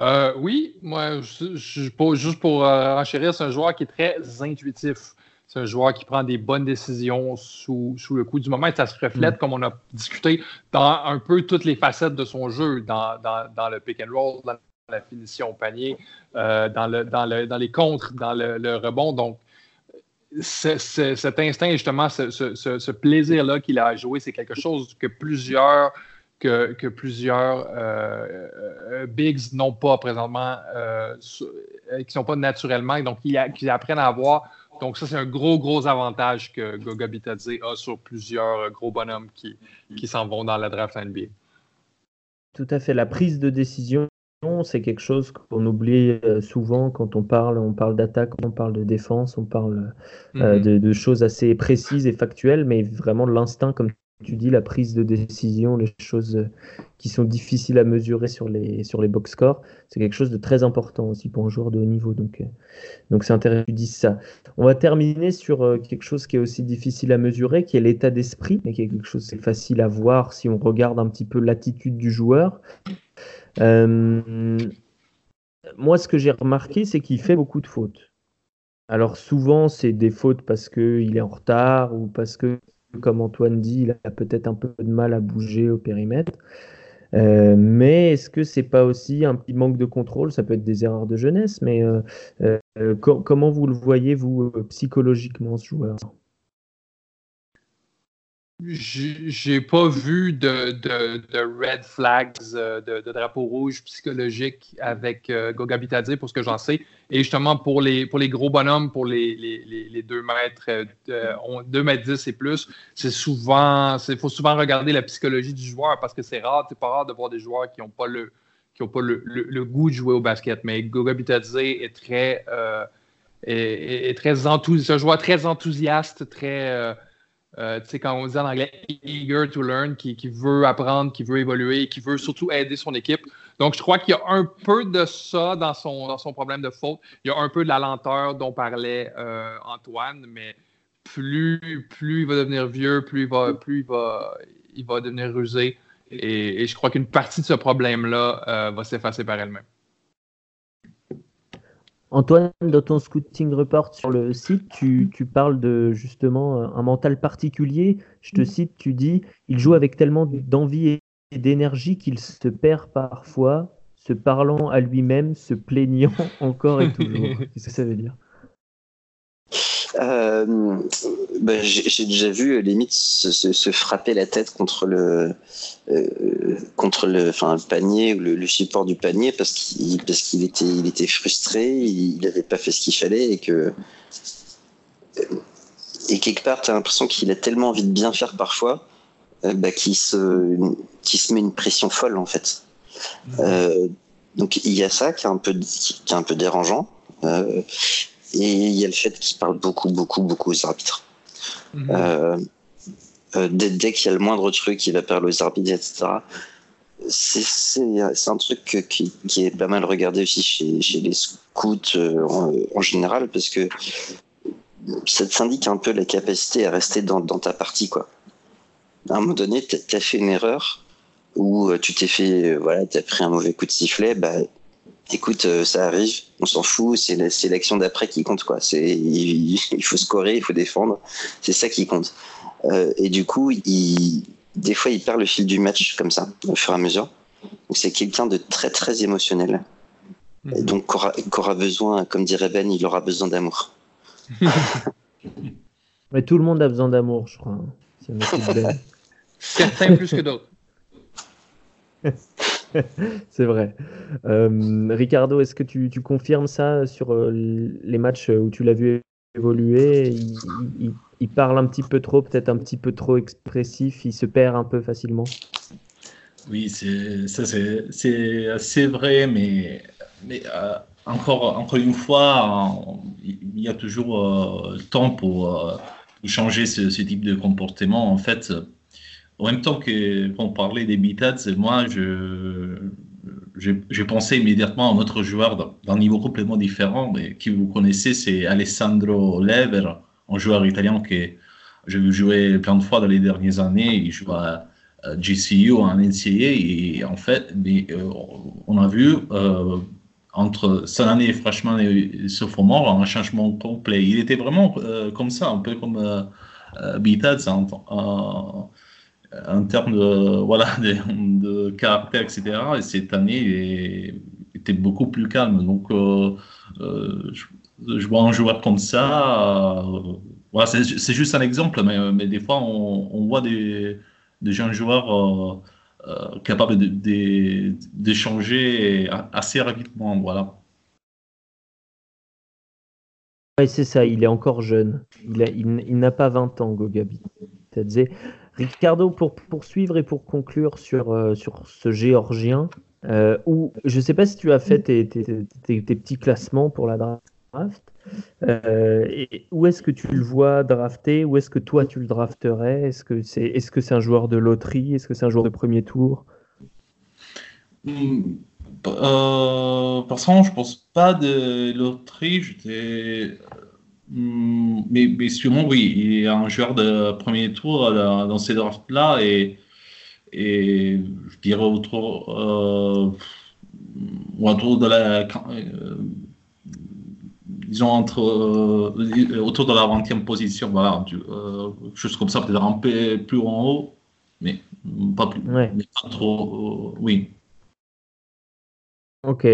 Euh, Oui, moi, je, juste pour euh, enchérir, c'est un joueur qui est très intuitif. C'est un joueur qui prend des bonnes décisions sous, sous, le coup du moment et ça se reflète, mm. comme on a discuté, dans un peu toutes les facettes de son jeu, dans, dans, dans le pick and roll, dans la finition au panier, euh, dans, le, dans, le, dans, les contres, dans le, rebond. Donc, cet instinct, justement, ce, ce, ce plaisir-là qu'il a à jouer, c'est quelque chose que plusieurs que, que plusieurs euh, euh, bigs n'ont pas présentement, euh, qui ne sont pas naturellement, et donc qu'ils apprennent à avoir. Donc, ça, c'est un gros, gros avantage que Goga Bitadze a sur plusieurs gros bonhommes qui, qui s'en vont dans la draft NBA. tout à fait. La prise de décision, c'est quelque chose qu'on oublie euh, souvent quand on parle, on parle d'attaque, on parle de défense, on parle euh, Mhm. de, de choses assez précises et factuelles, mais vraiment l'instinct, comme tu dis, la prise de décision, les choses euh, qui sont difficiles à mesurer sur les, sur les box scores, c'est quelque chose de très important aussi pour un joueur de haut niveau. Donc, euh, donc c'est intéressant que tu dises ça. On va terminer sur euh, quelque chose qui est aussi difficile à mesurer, qui est l'état d'esprit, mais qui est quelque chose c'est facile à voir si on regarde un petit peu l'attitude du joueur. Moi, ce que j'ai remarqué, c'est qu'il fait beaucoup de fautes. Alors souvent, c'est des fautes parce qu'il est en retard ou parce que, comme Antoine dit, il a peut-être un peu de mal à bouger au périmètre. Euh, mais est-ce que c'est pas aussi un petit manque de contrôle? Ça peut être des erreurs de jeunesse, mais euh, euh, co- comment vous le voyez, vous, psychologiquement, ce joueur? J'ai pas vu de, red flags, euh, de, de drapeaux rouges psychologiques avec euh, Goga Bitadze, pour ce que j'en sais. Et justement, pour les, pour les gros bonhommes, pour les, les, les, les 2 mètres, euh, de- on- 2 mètres 10 et plus, c'est souvent, il faut souvent regarder la psychologie du joueur parce que c'est rare, c'est pas rare de voir des joueurs qui n'ont pas le qui ont pas le, le- goût de jouer au basket. Mais Goga Bitadze est très, euh, très enthousiaste, un joueur très enthousiaste, très, euh, tu sais, quand on dit en anglais eager to learn, qui, veut apprendre, qui veut évoluer, qui veut surtout aider son équipe. Donc, je crois qu'il y a un peu de ça dans son, dans son problème de faute. Il y a un peu de la lenteur dont parlait euh, Antoine, mais plus, plus il va devenir vieux, plus il va, plus il va, il va devenir rusé. Et, et je crois qu'une partie de ce problème-là euh, va s'effacer par elle-même. Antoine, dans ton scouting report sur le site, tu, tu parles de justement euh, un mental particulier. Je te cite, tu dis, il joue avec tellement d'envie et d'énergie qu'il se perd parfois, se parlant à lui-même, se plaignant *laughs* encore et toujours. Qu'est-ce que ça veut dire? Euh, bah, j'ai déjà vu euh, limite se, se- se frapper la tête contre le euh, contre le enfin le panier ou le, le support du panier parce qu'il parce qu'il était il était frustré il n'avait pas fait ce qu'il fallait et que et quelque part tu as l'impression qu'il a tellement envie de bien faire parfois euh, bah, qu'il se qu'il se met une pression folle en fait. Euh, donc il y a ça qui est un peu qui, qui est un peu dérangeant. Euh, et il y a le fait qu'il parle beaucoup, beaucoup, beaucoup aux arbitres. Mhm. Euh, euh, dès dès qu'il y a le moindre truc, il va parler aux arbitres, etc. C'est c'est- c'est un truc que- qui, qui est pas mal regardé aussi chez, chez les scouts euh, en, en général, parce que ça te indique un peu la capacité à rester dans, dans ta partie. Quoi. À un moment donné, tu as fait une erreur ou euh, tu t'es fait, voilà, tu as pris un mauvais coup de sifflet, bah, écoute, euh, ça arrive, on s'en fout, c'est la- c'est l'action d'après qui compte. quoi. C'est Il, *laughs* il faut scorer, il faut défendre, c'est ça qui compte. Euh, et du coup, il, des fois, il perd le fil du match comme ça, au fur et à mesure. Donc, c'est quelqu'un de très, très émotionnel. Et donc, qu'aura besoin, comme dirait Ben, il aura besoin d'amour. *laughs* Mais tout le monde a besoin d'amour, je crois. hein. Belle. *laughs* Certains plus que d'autres. *laughs* C'est vrai. Euh, Ricardo, est-ce que tu, confirmes ça sur euh, les matchs où tu l'as vu évoluer? Il, parle un petit peu trop, peut-être un petit peu trop expressif, il se perd un peu facilement? Oui, ça, c'est assez vrai, mais, euh, encore, une fois, il y a toujours le temps pour, pour changer ce, ce type de comportement. En fait, en même temps qu'on parlait des Bitats, moi, je, je, immédiatement à un autre joueur d'un- niveau complètement différent, mais qui vous connaissez, c'est Alessandro Lever, un joueur italien que j'ai vu jouer plein de fois dans les dernières années. Il joue à GCU en NCAA et en fait, mais, euh, on a vu euh, entre son année freshman et sophomore un changement complet. Il était vraiment euh, comme ça, un peu comme euh, Bitats en, termes de, *laughs* voilà, de, de caractère, etc. Et cette année, il était beaucoup plus calme. Donc, euh, euh, je, vois un joueur comme ça. euh, voilà, c'est juste un exemple, mais, des fois, on, voit des, jeunes joueurs capables de- de- d'échanger assez rapidement. Voilà. Oui, c'est ça, il est encore jeune. Il, n'a pas 20 ans, Goga Bitadze. Ricardo, pour poursuivre et pour conclure sur, euh, sur ce Géorgien, euh, où je ne sais pas si tu as fait tes, petits classements pour la draft. Euh, et où est-ce que tu le vois drafté Où est-ce que toi tu le drafterais? Est-ce que c'est est -ce un joueur de loterie? Est-ce que c'est un joueur de premier tour? Hmm, Personnellement, je pense pas de loterie. Hmm, mais, mais sûrement, oui, il est un joueur de premier tour dans ces drafts-là et, et je dirais autour, euh, autour de la. Euh, disons entre, euh, autour de la 20e position, voilà, euh, juste comme ça, peut-être un peu plus en haut, mais pas, plus, Ouais. mais pas trop. euh, oui. Ok.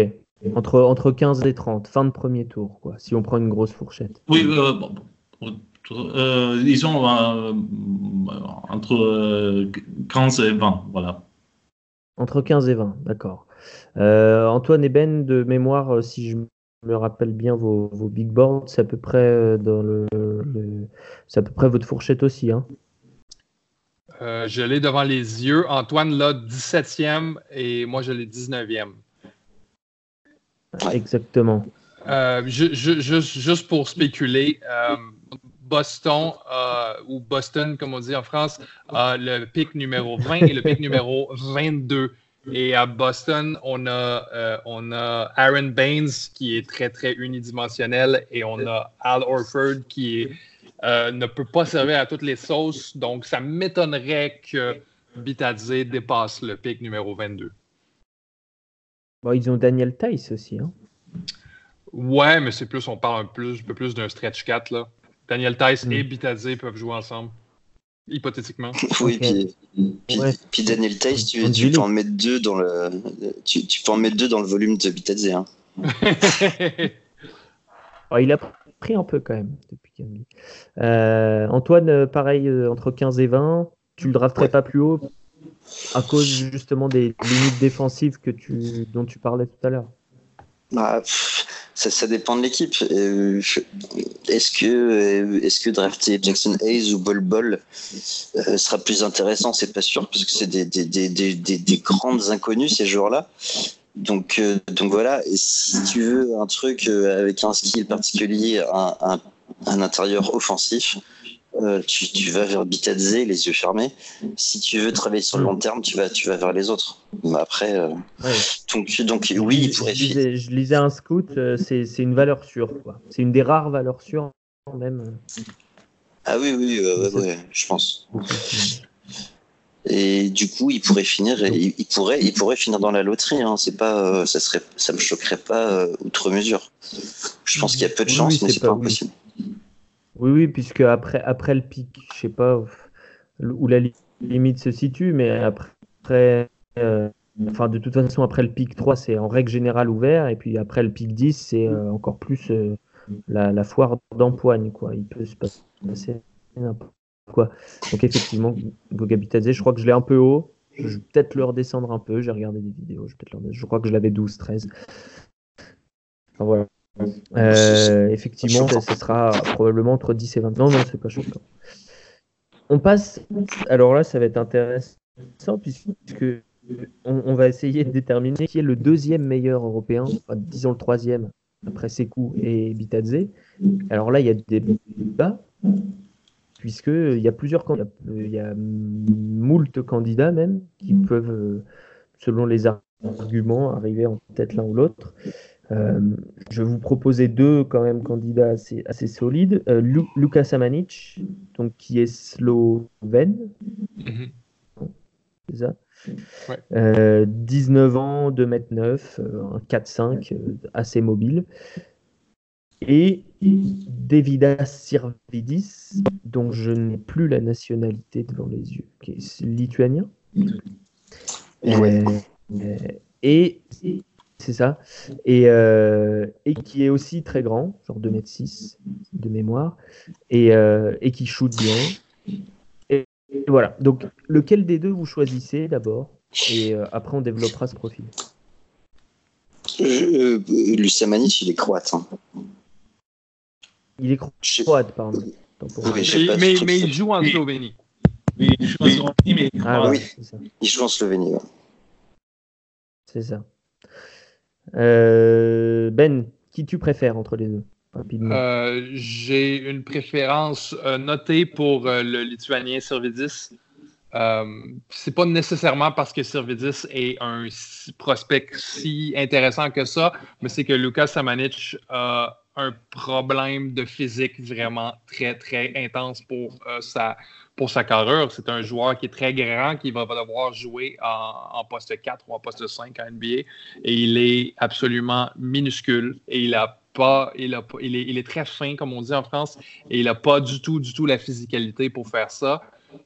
Entre, entre 15 et 30, fin de premier tour, quoi, si on prend une grosse fourchette. Oui, euh, bon, euh, disons euh, entre euh, 15 et 20, voilà. Entre 15 et 20, d'accord. Euh, Antoine et Ben, de mémoire, euh, si je me rappelle bien vos, vos big boards, c'est à peu près euh, dans le, le- c'est à peu près votre fourchette aussi, hein. Euh, je l'ai devant les yeux. Antoine l'a 17e et moi je l'ai 19e. Exactement. Euh, ju- ju- juste, juste pour spéculer, euh, Boston euh, ou Boston, comme on dit en France, a le pic numéro 20 et le pic numéro 22. Et à Boston, on a, euh, on a Aaron Baines qui est très, très unidimensionnel et on a Al Orford qui est, euh, ne peut pas servir à toutes les sauces. Donc, ça m'étonnerait que Bitadze dépasse le pic numéro 22. Bon, ils ont Daniel Tice aussi, hein. Ouais, mais c'est plus, on parle un, plus, un peu plus d'un stretch 4. Là. Daniel Tice Mm. et Bitadze peuvent jouer ensemble, hypothétiquement. *laughs* Oui, puis, puis, Ouais. puis Daniel Tice, tu, peux en mettre deux dans le, tu, tu peux en mettre deux dans le volume de Bitadze. Hein. *laughs* Oh, il a pris un peu quand même depuis. Euh, Antoine, euh, pareil, euh, entre 15 et 20, tu le drafterais Ouais. pas plus haut? À cause justement des limites défensives que tu, dont tu parlais tout à l'heure. Bah, ça, dépend de l'équipe. Euh, Est-ce que, euh, est-ce que drafter Jackson Hayes ou Bol Bol euh, sera plus intéressant? C'est pas sûr parce que c'est des, des, des, des, des, des grandes inconnues ces joueurs-là. Donc, donc voilà. Et si tu veux un truc avec un skill particulier, un, un intérieur offensif, euh, tu, tu vas vers Bitadze, les yeux fermés. Si tu veux travailler sur le long terme, tu vas, tu vas vers les autres. Mais après, euh, Ouais. donc, donc oui, il je, pourrait je lisais, je lisais un scout, euh, c'est une valeur sûre. C'est une des rares valeurs sûres même. Ah oui, oui, ouais, ouais, je pense. Et du coup, il pourrait finir, il, il pourrait, il pourrait finir dans la loterie. Hein. C'est pas, ça serait, ça me choquerait pas outre mesure. Je pense qu'il y a peu de Oui, chance, oui, mais c'est pas- pas impossible. Oui, oui, puisque après, après le pic, je sais pas où la li- limite se situe, mais après, euh, enfin, de toute façon, après le pic 3, c'est en règle générale ouvert, et puis après le pic 10, c'est euh, encore plus euh, la, foire d'empoigne, quoi. Il peut se passer n'importe quoi. Donc, effectivement, Gogabitadze, je crois que je l'ai un peu haut. Je vais peut-être le redescendre un peu. J'ai regardé des vidéos. Je, peut-être je crois que je l'avais 12, 13. Enfin, voilà. Euh, effectivement, ça, ce sera probablement entre 10 et 20. Non, non, c'est pas choquant. On passe. Alors là, ça va être intéressant puisque on, on va essayer de déterminer qui est le deuxième meilleur européen, enfin, disons le troisième après Sekou et Bitadze. Alors là, il y a des débats puisque il y a plusieurs candidats, il y a moult candidats même qui peuvent, euh, selon les arguments, arriver en tête l'un ou l'autre. Euh, je vais vous proposer deux quand même candidats assez, assez solides. Euh, Lu- Luka Samanic, donc qui est slovène, Mhm. c'est ça? Ouais. Euh, 19 ans, 2m9, euh, un 4-5, euh, assez mobile. Et Davidas Sirvidis, dont je n'ai plus la nationalité devant les yeux, qui est lituanien. Ouais. Euh, et c'est ça. Et, euh, et qui est aussi très grand, genre 2m6 de mémoire, et, euh, et qui shoot bien. Et, et voilà. Donc, lequel des deux vous choisissez d'abord? Et euh, après, on développera ce profil. Lucien Manic, il est croate. hein. Il est croate, pardon. Oui, Mais, mais, mais il joue en Slovénie. Oui, je suis en Slovénie, mais Ah ouais. Il joue en Slovénie. ouais. C'est ça. Euh, ben, qui tu préfères entre les deux. Euh, J'ai une préférence euh, notée pour euh, le Lituanien Servidis. C'est pas nécessairement parce que Servidis est un prospect si intéressant que ça, mais c'est que Lucas Samanic a un problème de physique vraiment très, très intense pour, sa, pour sa carrure. C'est un joueur qui est très grand, qui va devoir jouer en, poste 4 ou en poste 5 en NBA. Et il est absolument minuscule et il a pas, il, a il, est, il est très fin, comme on dit en France, et il n'a pas du tout, du tout la physicalité pour faire ça.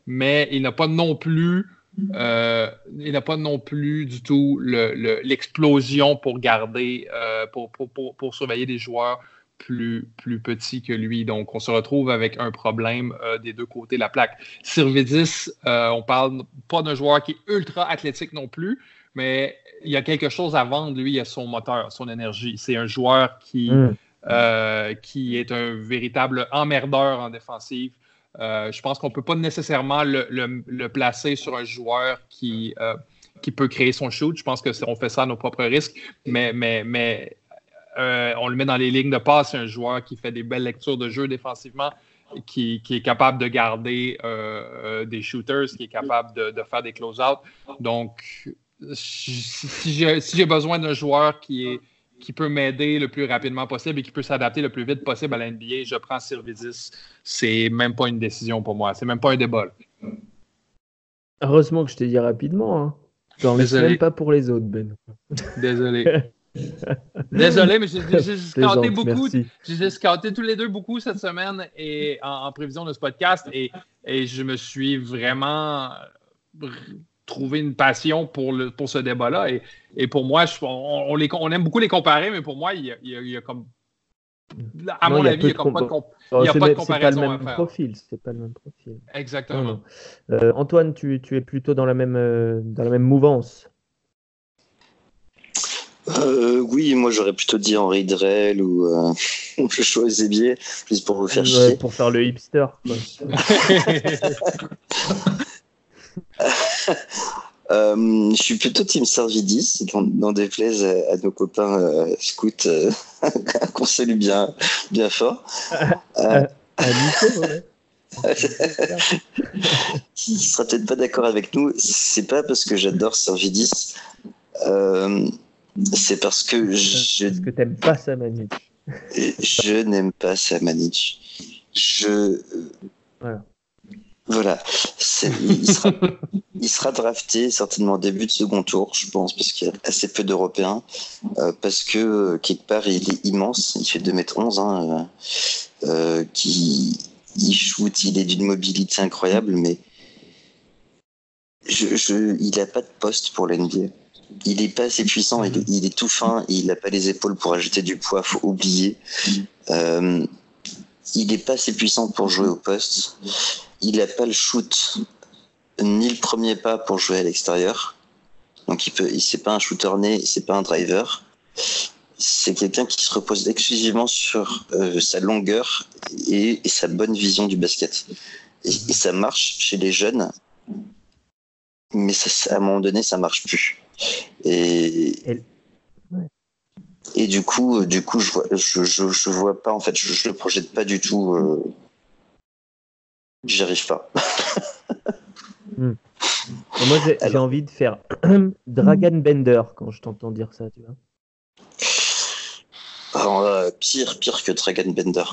Mais il n'a pas non plus, euh, il n'a pas non plus du tout le- le- l'explosion pour garder, euh, pour, pour, pour, pour surveiller des joueurs plus, plus petits que lui. Donc, on se retrouve avec un problème euh, des deux côtés de la plaque. Sirvidis, euh, on parle pas d'un joueur qui est ultra athlétique non plus, mais il y a quelque chose à vendre, lui, à son moteur, son énergie. C'est un joueur qui, Hum. euh, qui est un véritable emmerdeur en défensive. Euh, je pense qu'on ne peut pas nécessairement le, le- le placer sur un joueur qui, qui peut créer son shoot. Je pense qu'on fait ça à nos propres risques, mais, mais, mais euh, on le met dans les lignes de passe. C'est un joueur qui fait des belles lectures de jeu défensivement, qui, qui est capable de garder euh, euh, des shooters, qui est capable de, de faire des close-out. Donc, si, j'ai si besoin d'un joueur qui, est, qui peut m'aider le plus rapidement possible et qui peut s'adapter le plus vite possible à la NBA, je prends Sirvidis. C'est même pas une décision pour moi. C'est même pas un débat. là. Heureusement que je t'ai dit rapidement. Hein. J'en laisse Désolé. même pas pour les autres, Ben. Désolé. *laughs* Désolé, mais j'ai Plaisante, *laughs* beaucoup. J'ai tous les deux beaucoup cette semaine et en, en prévision de ce podcast et, et je me suis vraiment trouvé une passion pour, le, pour ce débat-là. Et, et pour moi, je- on, on les, on aime beaucoup les comparer, mais pour moi, il y a, il y a- il y a comme. À Non, mon avis, il n'y a comme pas de comp- Il y a pas de même- c'est pas le comparaison à même faire. profil. C'est pas le même profil. Non, Exactement. non. Euh, Antoine, tu, tu es plutôt dans la même, euh, dans la même mouvance. Euh, oui, moi j'aurais plutôt dit Henri Drell ou euh, *laughs* choisis biais, juste pour vous faire Ouais, chier. pour faire le hipster. quoi. *laughs* Euh, je suis plutôt team Servidis, n'en déplaise à, à nos copains euh, scouts *laughs* qu'on salue bien, bien fort. Euh, À Nico, ouais. il sera peut-être pas d'accord avec nous. C'est pas parce que j'adore Servidis, euh, c'est parce que je, Parce que t'aimes pas ça, Manu. je n'aime pas Samanic. Je Voilà. Voilà. Il sera, *laughs* il sera drafté certainement au début de second tour, je pense, parce qu'il y a assez peu d'Européens. euh, parce que euh, quelque part, il est immense. Il fait 2m11. Hein, euh, euh, qui, il shoot, il est d'une mobilité incroyable, mais je, je, il n'a pas de poste pour l'NBA. Il est pas assez puissant, il est, tout fin, il n'a pas les épaules pour ajouter du poids, faut oublier. Euh, il n'est pas assez puissant pour jouer au poste. Il n'a pas le shoot ni le premier pas pour jouer à l'extérieur. Donc il peut, c'est pas un shooter né, c'est pas un driver. C'est quelqu'un qui se repose exclusivement sur euh, sa longueur et, et sa bonne vision du basket. Et, et ça marche chez les jeunes, mais ça, à un moment donné, ça marche plus. Et, Et- ouais. et du coup, euh, du coup, je vois, je, je, je vois pas en fait, je, je le projette pas du tout. euh, J'y arrive pas. *laughs* Et moi, j'ai Alors. envie de faire *clears throat* Dragon Bender quand je t'entends dire ça, tu vois. Alors, euh, pire, pire que Dragon Bender.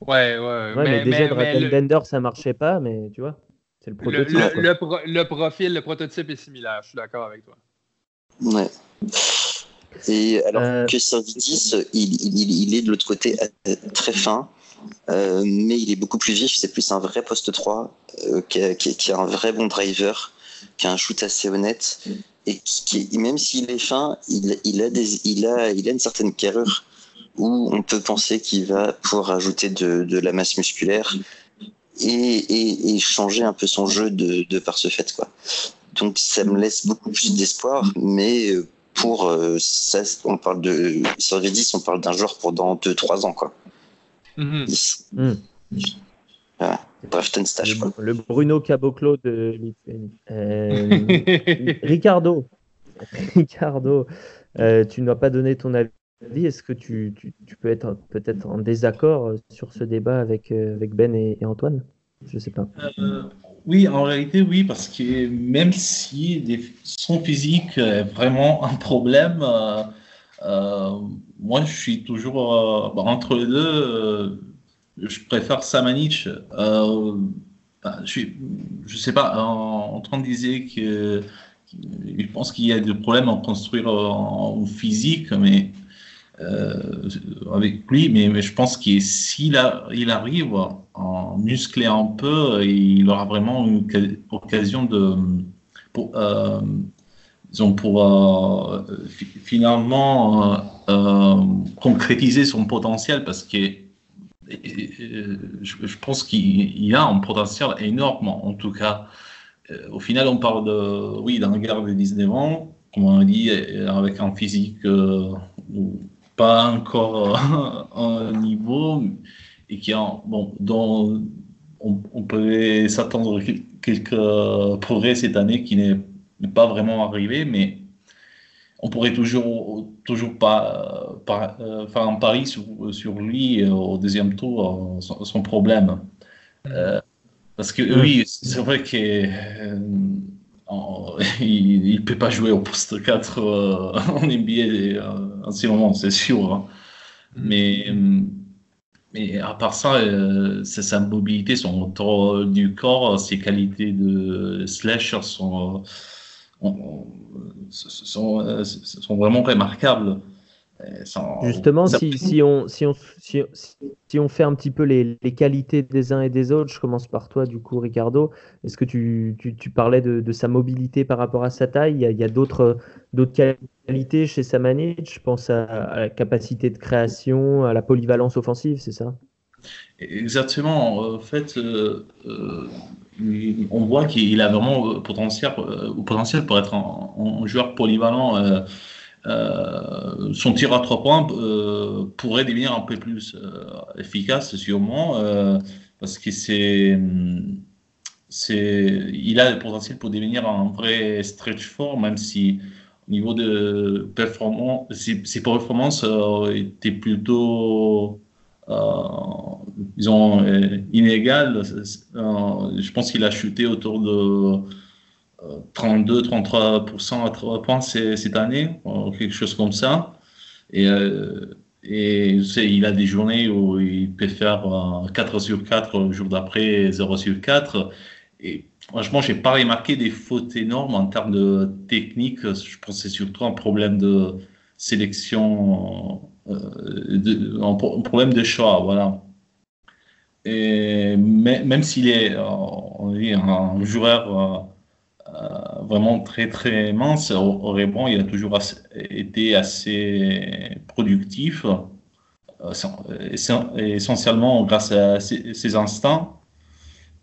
Ouais, ouais. Ouais, mais, déjà, Dragon le- Bender, ça marchait pas, mais tu vois, c'est le le, prototype. le- quoi. le pro- le profil, le prototype est similaire. Je suis d'accord avec toi. Ouais. Et alors Euh, que Servidis, il, il, il- est de l'autre côté euh, très fin, euh, mais il est beaucoup plus vif. C'est plus un vrai poste 3 euh, qui, a, qui a- qui a un vrai bon driver, qui a un shoot assez honnête. Et qui, qui- même s'il est fin, il, il, a des, il, a, il a une certaine carrure où on peut penser qu'il va pouvoir ajouter de, de la masse musculaire et, et, et changer un peu son jeu de, de par ce fait. Quoi. Donc ça me laisse beaucoup plus d'espoir, mais euh, pour euh, ça, on parle de sur les 10, on parle d'un joueur pour dans 2-3 ans. Quoi. Mhm. Il- Hmm. Le, Bruno Caboclo de. Euh, *laughs* Ricardo, Ricardo euh, tu n'as pas donné ton avis. Est-ce que tu, peux être peut-être en désaccord sur ce débat avec, euh, Ben et, Antoine? Je ne sais pas. oui, en réalité, oui, parce que même si son physique est vraiment *laughs* un problème, moi, je suis toujours bah, entre les deux je préfère Samanich. Euh, bah, je, ne sais pas, en, de dire que je pense qu'il y a des problèmes à construire en, physique, mais euh, avec lui, mais, je pense que s'il il arrive à muscler un peu, il aura vraiment une occasion de pour, euh, pour finalement concrétiser son potentiel parce que je, pense qu'il a un potentiel énorme, en tout cas. Euh, au final, on parle de, oui, d'un gars de 19 ans, comme on dit, avec un physique euh, pas encore un niveau, et qui a, bon, dont on, on peut s'attendre quelques progrès cette année qui n'est pas vraiment arrivé, mais on pourrait toujours, toujours pas, euh, faire un pari sur, sur lui euh, au deuxième tour, euh, son, problème. parce que oui, c'est vrai qu'il *laughs* ne peut pas jouer au poste 4 *laughs* en NBA en ce moment, c'est sûr. Hein. Mm. Mais, mais à part ça, sa mobilité, son tour du corps, ses qualités de slasher sont sont, euh, sont vraiment remarquables. Justement, si, si, on, si, on, si, on fait un petit peu les, les, qualités des uns et des autres, je commence par toi, du coup, Ricardo. Est-ce que tu, tu, tu parlais de, de, sa mobilité par rapport à sa taille? Il y a, il y a d'autres qualités chez Samanic Je pense à, la capacité de création, à la polyvalence offensive, c'est ça? Exactement. En fait, euh, euh, on voit qu'il a vraiment euh, potentiel, euh, potentiel pour être un, joueur polyvalent. Euh, son tir à trois points pourrait devenir un peu plus efficace, sûrement, parce que c'est, il a le potentiel pour devenir un vrai stretch fort, même si au niveau de performance, ses, performances étaient plutôt disons, euh, inégal. Euh, je pense qu'il a chuté autour de 32-33% euh, à 3 points cette année, quelque chose comme ça. Et, et il a des journées où il peut faire 4 sur 4, le jour d'après 0 sur 4. Et franchement, je n'ai pas remarqué des fautes énormes en termes de technique. Je pense que c'est surtout un problème de sélection, un problème de choix. Voilà. Et même s'il est un joueur euh, euh, vraiment très très mince, rebond, il a toujours été assez productif, euh, essentiellement grâce à ses, instincts.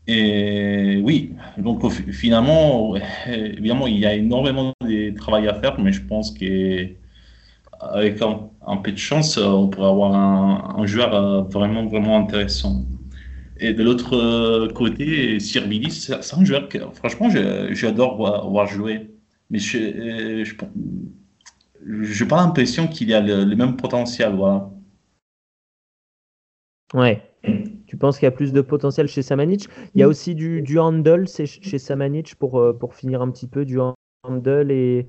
Et oui, donc finalement, évidemment, il y a énormément de travail à faire, mais je pense qu'avec un, un, peu de chance, on pourrait avoir un, un joueur vraiment, vraiment intéressant. Et de l'autre euh, côté, Sirvili, c'est un joueur que, franchement, j'adore voir, jouer. Mais je n'ai pas l'impression qu'il a le, même potentiel. Voilà. Ouais. Tu penses qu'il y a plus de potentiel chez Samanic Il y a aussi du, du handle chez Samanic pour, euh, pour finir un petit peu, du handle et,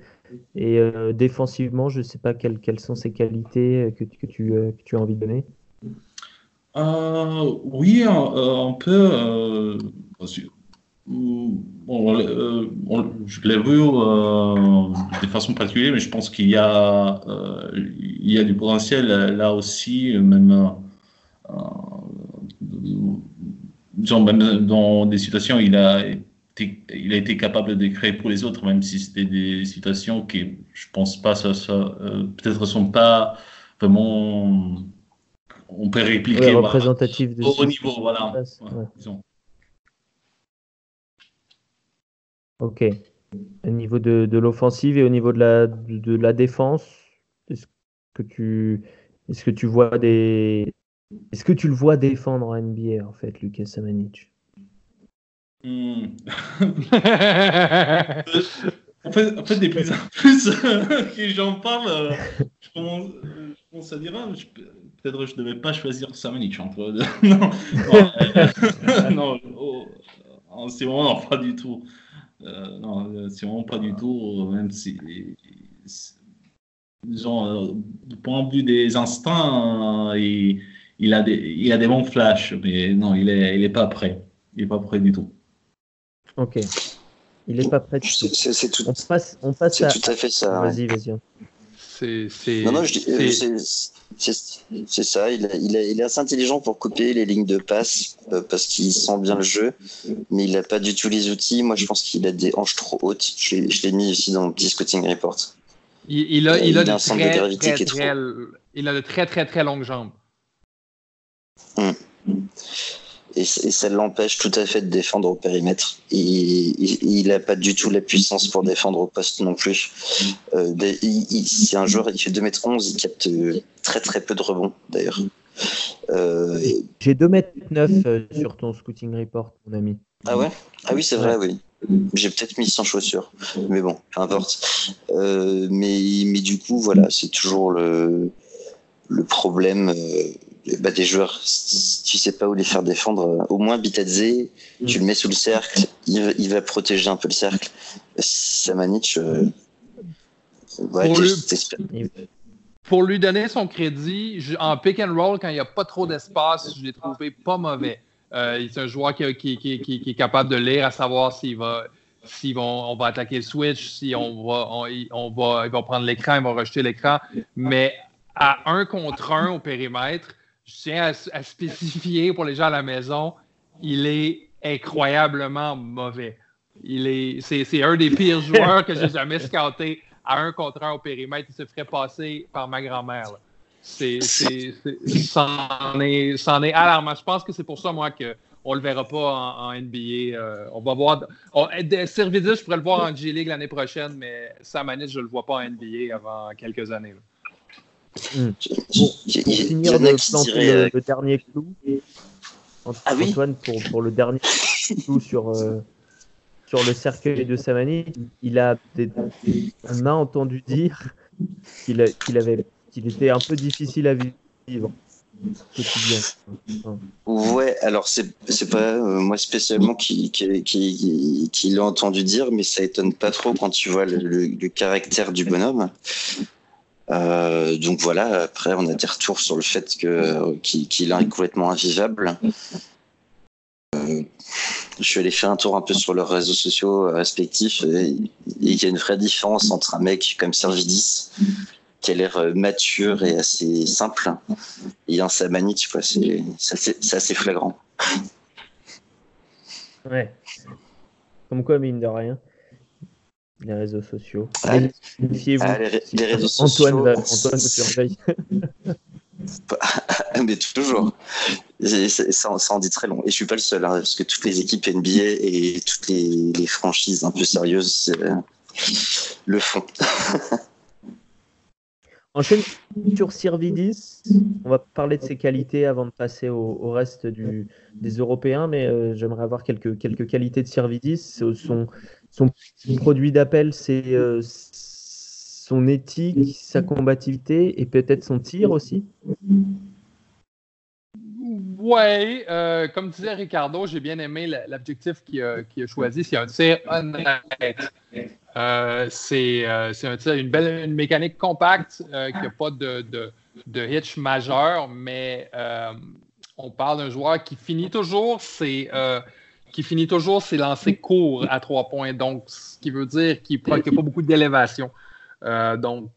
et euh, défensivement, je ne sais pas quelles, quelles, sont ses qualités que, que, tu, que tu as envie de donner. Euh, oui, un, peu. Euh, je l'ai vu euh, de façon particulière, mais je pense qu'il y, il y a du potentiel là aussi, même, dans des situations il a, été, il a été capable de créer pour les autres, même si c'était des situations qui, je pense pas, peut-être sont pas vraiment on peut répliquer représentatif de au niveau, voilà. ok. Au niveau de, de l'offensive et au niveau de la, de, la défense, est-ce que tu, est-ce que tu vois des, Est-ce que tu le vois défendre en NBA, en fait, Lucas Samanic Hmm. *laughs* en, fait, en fait, des plus en plus *laughs* que j'en parle, euh, je commence, je commence à dire, ah, je- peut-être je ne devais pas choisir Samanic entre deux. non, non, *laughs* non, oh, en ce moment, non, pas du tout. Euh, non, c'est vraiment pas du tout, euh, même si, disons, euh, du point de vue des instincts, euh, il, il, a des, il a des bons flashs, mais non, il est, il est pas prêt. Il est pas prêt du tout. Ok. Il est pas prêt du C'est tout. c'est- c'est tout, On passe, on passe c'est à. tout à fait ça. ouais. Vas-y, vas-y. C'est. c'est- Non, non, je dis, euh, c'est- ça. Il, a- il, a- il est assez intelligent pour couper les lignes de passe euh, parce qu'il sent bien le jeu, mais il n'a pas du tout les outils. Moi, je pense qu'il a des hanches trop hautes. Je l'ai mis aussi dans mon petit scouting report. Il, il a, il a a de un centre de très, gravité très, qui est trop- très, il a de très, très, très longues jambes. C- et ça l'empêche tout à fait de défendre au périmètre. Il- n'a pas du tout la puissance pour défendre au poste non plus. Euh, il- il- c'est un joueur, il fait 2m11, il capte euh, très très peu de rebonds d'ailleurs. Euh, et- J'ai 2 mètres 9 euh, sur ton scouting report, mon ami. ah ouais? Ah oui, c'est vrai, oui. J'ai peut-être mis sans chaussures, mais bon, peu importe. Euh, mais, mais du coup, voilà, c'est toujours le, le problème euh, bah, des joueurs. Si tu sais pas où les faire défendre, euh, au moins Bitadze, tu le mets sous le cercle, il, va- il va protéger un peu le cercle. Samanic, euh, ouais, Pour t'espères- Pour lui donner son crédit, je- en pick and roll, quand il n'y a pas trop d'espace, je l'ai trouvé pas mauvais. Euh, c'est un joueur qui, qui- qui- qui- qui est capable de lire, à savoir s'il va, si on va attaquer le switch, si on va, on, il- on va, il va prendre l'écran, il va rejeter l'écran. Mais à un contre un au périmètre, je tiens à, à spécifier pour les gens à la maison, il est incroyablement mauvais. Il est, c'est, c'est un des pires *laughs* joueurs que j'ai jamais scouté à un contre un au périmètre. Il se ferait passer par ma grand-mère. là. C'est, c'est, c'est- c'en, est, c'en est alarmant. Je pense que c'est pour ça, moi, qu'on ne le verra pas en, en NBA. Euh, on va voir. On, Servidus, je pourrais le voir en G-League l'année prochaine, mais Samanit, je ne le vois pas en NBA avant quelques années. là. Il- Pour finir de planter le, euh, le dernier clou, Ah oui Antoine, pour, pour le dernier clou *laughs* sur, euh, sur le cercueil de Samani, il a, des- on a entendu dire qu'il qu'il avait qu'il était un peu difficile à vivre Ouais, alors c'est pas euh, moi spécialement qui, qui, qui, qui l'ai entendu dire, mais ça étonne pas trop quand tu vois le, le- le caractère du bonhomme. Euh, donc voilà, après on a des retours sur le fait que qu'il qu'il est complètement invivable. Euh, je suis allé faire un tour un peu sur leurs réseaux sociaux euh, respectifs il y a une vraie différence entre un mec comme Servidis qui a l'air euh, mature et assez simple et un Samani, tu vois, c'est c'est assez, c'est assez flagrant. ouais. Comme quoi, mine de rien, les réseaux sociaux. Méfiez-vous. Ah, les, ré- les réseaux Antoine, sociaux. va, Antoine vous surveille. *laughs* Mais toujours. Et Ça, en- ça en dit très long. Et je suis pas le seul, hein, parce que toutes les équipes NBA et toutes les, les franchises un peu sérieuses euh, le font. *laughs* Enchaîne sur Sirvidis. On va parler de ses qualités avant de passer au, au reste du, des Européens, mais euh, j'aimerais avoir quelques, quelques qualités de Sirvidis. Son, son produit d'appel, c'est euh, son éthique, sa combativité et peut-être son tir aussi. Ouais, euh, comme disait Ricardo, j'ai bien aimé l'objectif qu'il a, choisi. C'est un tir honnête. Euh, c'est euh, un une belle une mécanique compacte euh, qui n'a pas de, de, hitch majeur, mais on parle d'un joueur qui finit toujours ses, qui finit toujours ses lancers courts à trois points. Donc, ce qui veut dire qu'il n'a pas beaucoup d'élévation. Euh, donc,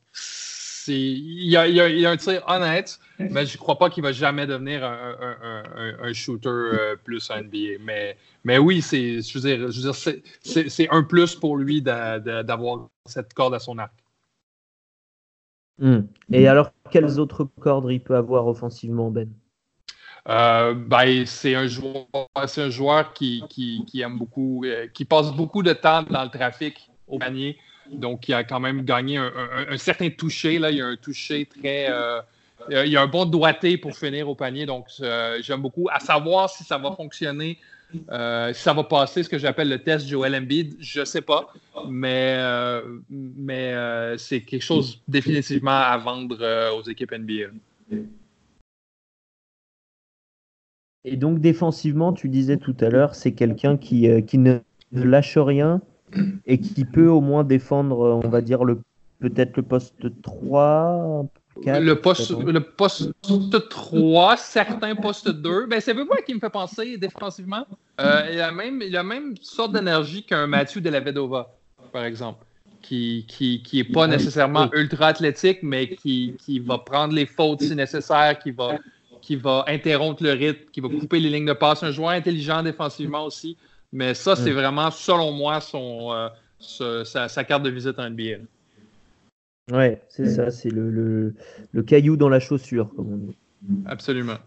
il y, a, il y a- il y a un tir honnête, mais je ne crois pas qu'il va jamais devenir un, un- un- un- shooter euh, plus NBA. Mais, mais oui, c'est, je veux dire, un plus pour lui d'a- d'a- d'avoir cette corde à son arc. Hmm. Et alors, quelles autres cordes il peut avoir offensivement, Ben? Euh, ben, c'est un joueur, qui, aime beaucoup, euh, qui passe beaucoup de temps dans le trafic au panier. Donc, il a quand même gagné un certain toucher. Là. Il a un toucher très, euh, il y a un bon doigté pour finir au panier, donc j'aime beaucoup. À savoir si ça va fonctionner, si ça va passer ce que j'appelle le test Joel Embiid, je ne sais pas, mais, mais c'est quelque chose définitivement à vendre aux équipes NBA. Et donc défensivement, tu disais tout à l'heure, c'est quelqu'un qui, qui ne lâche rien et qui peut au moins défendre, on va dire, le peut-être le poste 3, le poste, le poste 3, certains postes 2. Ben, c'est peu quoi qui me fait penser défensivement. Euh, il, a même, il a même sorte d'énergie qu'un Mathieu de la Vedova, par exemple, qui n'est qui, est pas nécessairement ultra athlétique, mais qui, qui, va prendre les fautes si nécessaire, qui va, qui va interrompre le rythme, qui va couper les lignes de passe. Un joueur intelligent défensivement aussi. Mais ça, c'est vraiment, selon moi, son, euh, sa, sa, carte de visite en NBA. Ouais, c'est ça, c'est le, le, caillou dans la chaussure, comme on dit. Absolument.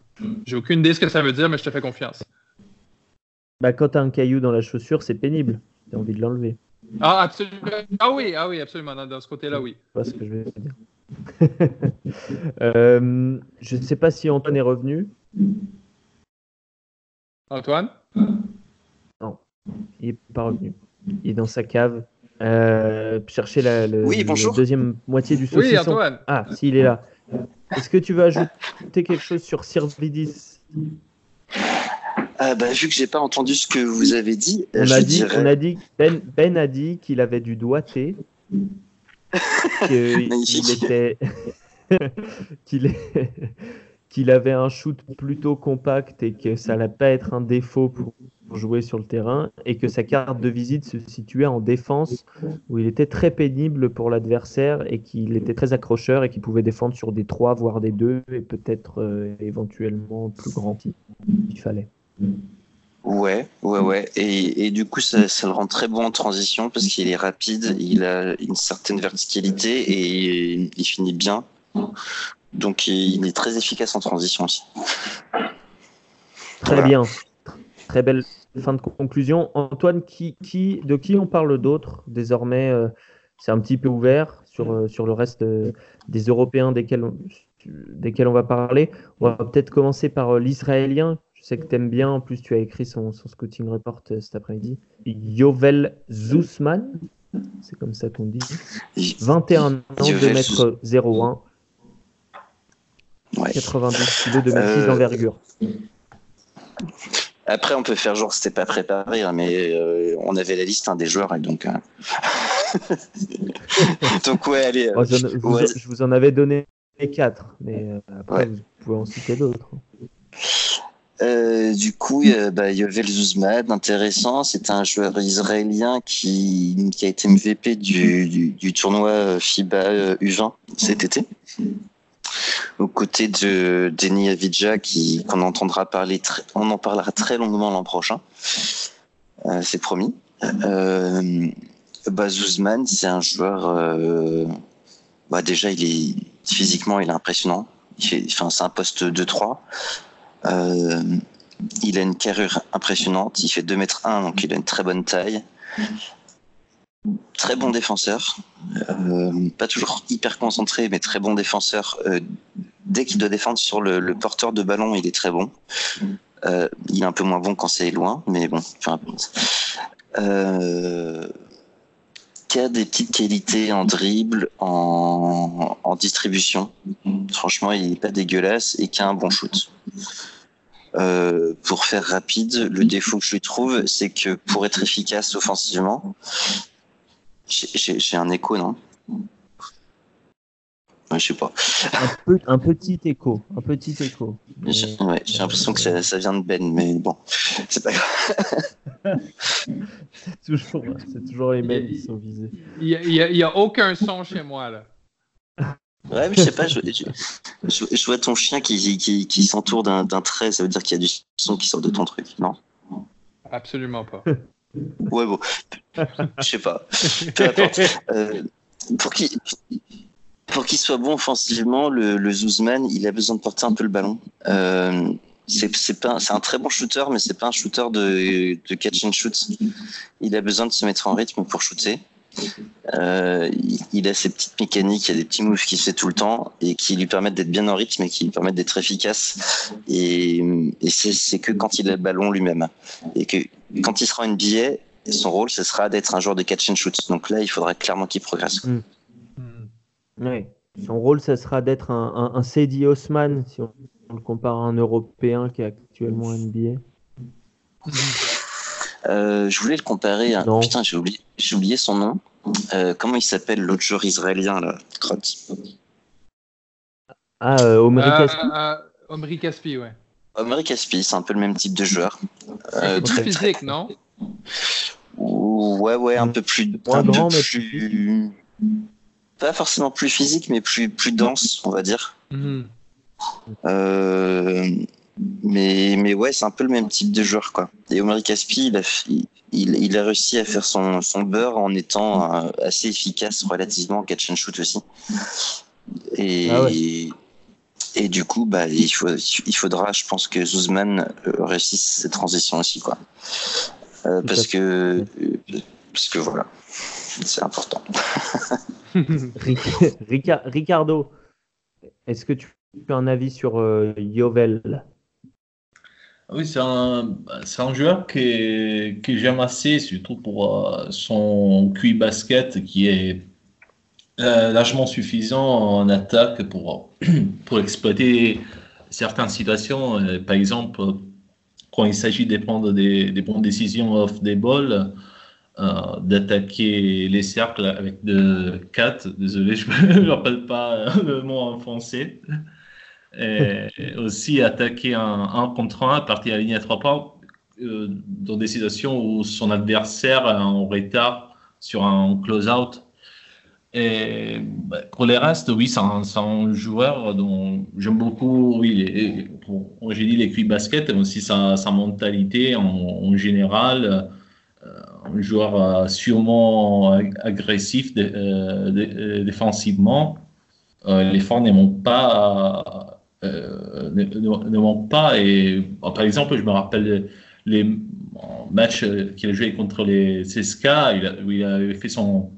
J'ai aucune idée de ce que ça veut dire, mais je te fais confiance. Bah, quand tu as un caillou dans la chaussure, c'est pénible. Tu as envie de l'enlever. Ah, absolument. Ah oui, ah oui, absolument. Dans, ce côté-là, oui. Ce que je vais dire? *laughs* euh, je ne sais pas si Antoine est revenu. Antoine? Non, il n'est pas revenu. Il est dans sa cave euh, chercher la, deuxième moitié du saucisson. Oui, Antoine. Ah, s'il est là. Est-ce que tu veux ajouter quelque chose sur Sirvidis? Ah bah, vu que j'ai pas entendu ce que vous avez dit, on a dit, on a dit ben, ben a dit qu'il avait du doigté, qu'il *laughs* était, *laughs* qu'il est, qu'il avait un shoot plutôt compact et que ça n'allait pas être un défaut pour jouer sur le terrain et que sa carte de visite se situait en défense où il était très pénible pour l'adversaire et qu'il était très accrocheur et qu'il pouvait défendre sur des 3 voire des 2 et peut-être euh, éventuellement plus grand il fallait. Ouais, ouais, ouais. Et, et du coup, ça, ça, le rend très bon en transition parce qu'il est rapide, il a une certaine verticalité et il finit bien. Donc il est très efficace en transition aussi. Très bien. Très belle fin de conclusion. Antoine, qui, qui, de qui on parle d'autres Désormais, euh, c'est un petit peu ouvert sur, euh, sur le reste euh, des Européens desquels on, desquels on va parler. On va peut-être commencer par l'Israélien. Je sais que tu aimes bien. En plus, tu as écrit son, son scouting report cet après-midi. Yovel Zousman. C'est comme ça qu'on dit. 21 ans, 2 mètres 01. 92 kg de maîtrise d'envergure. Après, on peut faire genre c'était pas préparé, hein, mais euh, on avait la liste hein, des joueurs et donc. Euh, *laughs* donc ouais, allez. Oh, je, vous, en avais donné quatre, mais euh, après vous pouvez en citer d'autres. Du coup, bah, Yovel Zuzmad, intéressant. C'est un joueur israélien qui, a été MVP du, tournoi FIBA U20 cet été aux côtés de Denis Avidja, qui qu'on entendra parler, on en parlera très longuement l'an prochain. Euh, c'est promis. Euh, Bazouzman, c'est un joueur. Euh, bah déjà, il est physiquement, il est impressionnant. Il c'est un poste 2-3. Euh, il a une carrure impressionnante. Il fait 2 mètres 1, donc il a une très bonne taille. Très bon défenseur, euh, pas toujours hyper concentré, mais très bon défenseur. Euh, dès qu'il doit défendre sur le, porteur de ballon, il est très bon. Il est un peu moins bon quand c'est loin, mais bon. Enfin, qui a des petites qualités en dribble, en, en distribution. Franchement, il n'est pas dégueulasse et qui a un bon shoot. pour faire rapide, le défaut que je lui trouve, c'est que pour être efficace offensivement, j'ai un écho, non? Ouais, Je sais pas. Un, petit écho. Un petit écho. J'ai l'impression que ça, vient de Ben, mais bon, c'est pas grave. *laughs* *laughs* c'est toujours, toujours, les mêmes qui sont visés. Il n'y a, aucun son chez moi, là. Ouais, mais je sais pas, je, je, vois ton chien qui, qui, qui s'entoure d'un trait, ça veut dire qu'il y a du son qui sort de ton truc, non? Absolument pas. Ouais, bon. Je sais pas. Euh, pour qu'il pour qu'il soit bon offensivement, le, le Zuzman, il a besoin de porter un peu le ballon. Euh, c'est pas c'est un très bon shooter, mais c'est pas un shooter de, de catch and shoot. Il a besoin de se mettre en rythme pour shooter. Euh, il, a ses petites mécaniques, il y a des petits moves qu'il fait tout le temps et qui lui permettent d'être bien en rythme et qui lui permettent d'être efficace. Et, c'est que quand il a le ballon lui-même. Et que quand il sera en NBA, son rôle, ce sera d'être un joueur de catch and shoot. Donc là, il faudra clairement qu'il progresse. Mm. Oui. Son rôle, ce sera d'être un, un, un Osman, si on, le compare à un Européen qui est actuellement en NBA. Euh, je voulais le comparer à... Putain, j'ai oublié, j'ai oublié son nom. Euh, comment il s'appelle l'autre joueur israélien là Ah, euh, Omri Caspi. Omri Caspi, ouais. Omri Caspi, c'est un peu le même type de joueur. Euh, très physique, non? Ouais, ouais, un peu plus, Moins grand, mais plus... Pas forcément plus physique, mais plus, plus dense, on va dire. Mhm. Mais, mais ouais, c'est un peu le même type de joueur, quoi. Et Omar Caspi, il a, il, il, a réussi à faire son, son beurre en étant euh, assez efficace relativement en catch and shoot aussi. Et, ah et, du coup, bah, il, faut, il faudra, je pense que Zuzman euh, réussisse cette transition aussi, quoi. Euh, parce que, parce que voilà, c'est important. *laughs* Ricardo, est-ce que tu un avis sur euh, Yovel oui, c'est un, un, joueur que, que j'aime assez, surtout pour euh, son QI basket qui est euh, largement suffisant en attaque pour, *clears throat* pour exploiter certaines situations. Euh, par exemple, quand il s'agit de prendre des, bonnes décisions off des balles, d'attaquer les cercles avec de 4. Désolé, *laughs* je ne rappelle pas le mot en français et aussi attaquer un, contre un à partir de la ligne à trois points euh, dans des situations où son adversaire est en retard sur un close-out. Et bah, pour les restes, oui, c'est un, joueur dont j'aime beaucoup, oui, j'ai dit les cuits basket, mais aussi sa, mentalité en, général. Euh, un joueur euh, sûrement agressif défensivement. L'effort ne manque pas euh, ne, ne, manque pas. Et par exemple, je me rappelle les matchs qu'il a joué contre les CSK, il où il avait fait son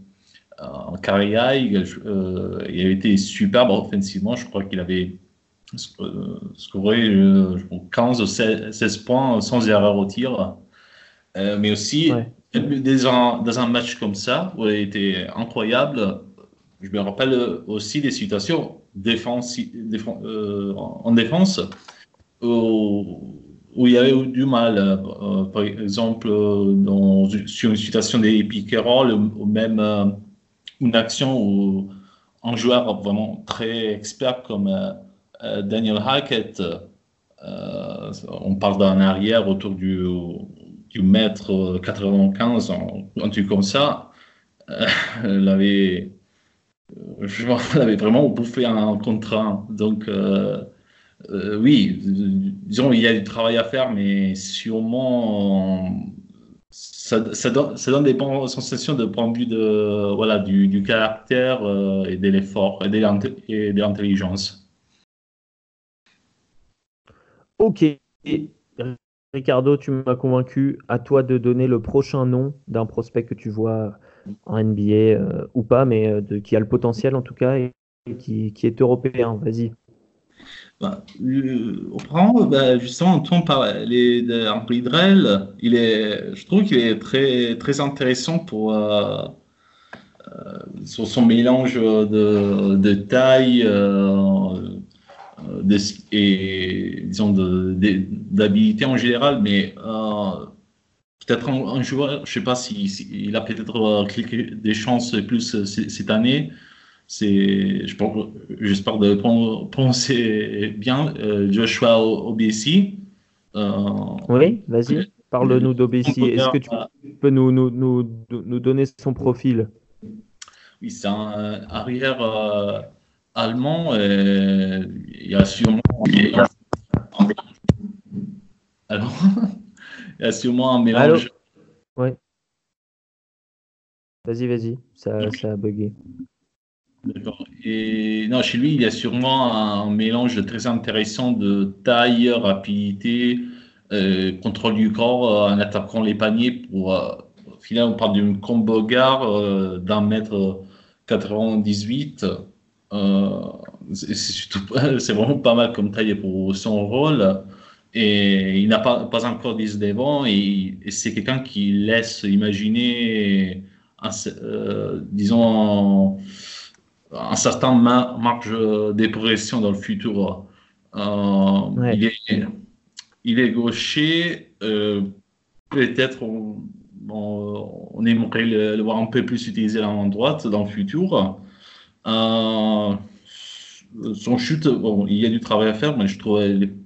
en carrière, il, euh, il avait été superbe offensivement. Je crois qu'il avait scoré 15 ou 16, points sans erreur au tir. Euh, mais aussi, dans, un, dans, un, match comme ça, où il était incroyable, je me rappelle aussi des situations défense, euh, en défense où, il y avait du mal. Euh, par exemple, sur une situation des pick ou même euh, une action où un joueur vraiment très expert comme Daniel Hackett, on parle d'un arrière autour du, du mètre 95, un, truc comme ça, *laughs* il avait je m'en *laughs* avais vraiment bouffé un contrat. Donc, euh, euh, oui, disons, il y a du travail à faire, mais sûrement, ça, donne, des bonnes sensations de point de vue de, voilà, du, du caractère euh, et de l'effort et de l'intelligence. Ok. Ricardo, tu m'as convaincu. À toi de donner le prochain nom d'un prospect que tu vois en NBA euh, ou pas, mais euh, qui a le potentiel en tout cas et, qui, est européen. Vas-y. Bah, bah, justement, on parlait d'Henri Drell. Il est, je trouve qu'il est très, très intéressant pour euh, sur son mélange de, taille et disons d'habilité en général, mais peut-être un, joueur, je ne sais pas s'il si, il a peut-être euh, des chances plus euh, cette année. C'est, j'espère de prononcer bien euh, Joshua OBC. oui, vas-y, parle-nous d'OBC. Est-ce que tu peux nous, nous, nous, nous, donner son profil Oui, c'est un arrière allemand. il y a sûrement. Alors Il y a sûrement un mélange. Ouais. Vas-y, vas-y, ça, ça a bugué. D'accord. Et non, chez lui, il y a sûrement un mélange très intéressant de taille, rapidité, euh, contrôle du corps euh, en attaquant les paniers pour, euh, finalement, on parle d'une combo gare d'un mètre 98. *laughs* c'est vraiment pas mal comme taille pour son rôle. Et il n'a pas, pas encore 10 devant. Et, et c'est quelqu'un qui laisse imaginer, disons, un certain marge de progression dans le futur. Euh, il, est, il est gaucher. Euh, peut-être on, on, aimerait le, voir un peu plus utilisé en droite dans le futur. Euh, son chute, bon, il y a du travail à faire, mais je trouve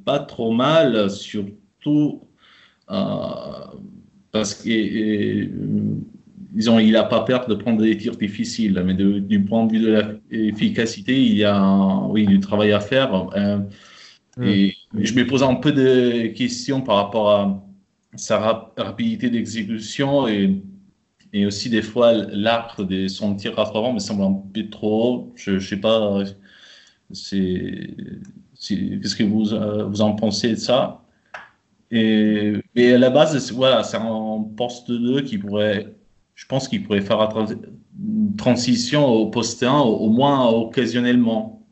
pas trop mal, surtout parce que disons, il n'a pas peur de prendre des tirs difficiles, mais du point de vue de l'efficacité, il y a oui, du travail à faire. Euh, hmm. Et je me pose un peu de questions par rapport à sa rapidité d'exécution et, et, aussi des fois l'arc de son tir à trois me semble un peu trop haut. Je ne sais pas qu'est-ce que vous, euh, vous en pensez de ça. Et, et à la base, voilà, c'est un poste 2 qui pourrait je pense qu'il pourrait faire une transition au poste 1 au, moins occasionnellement.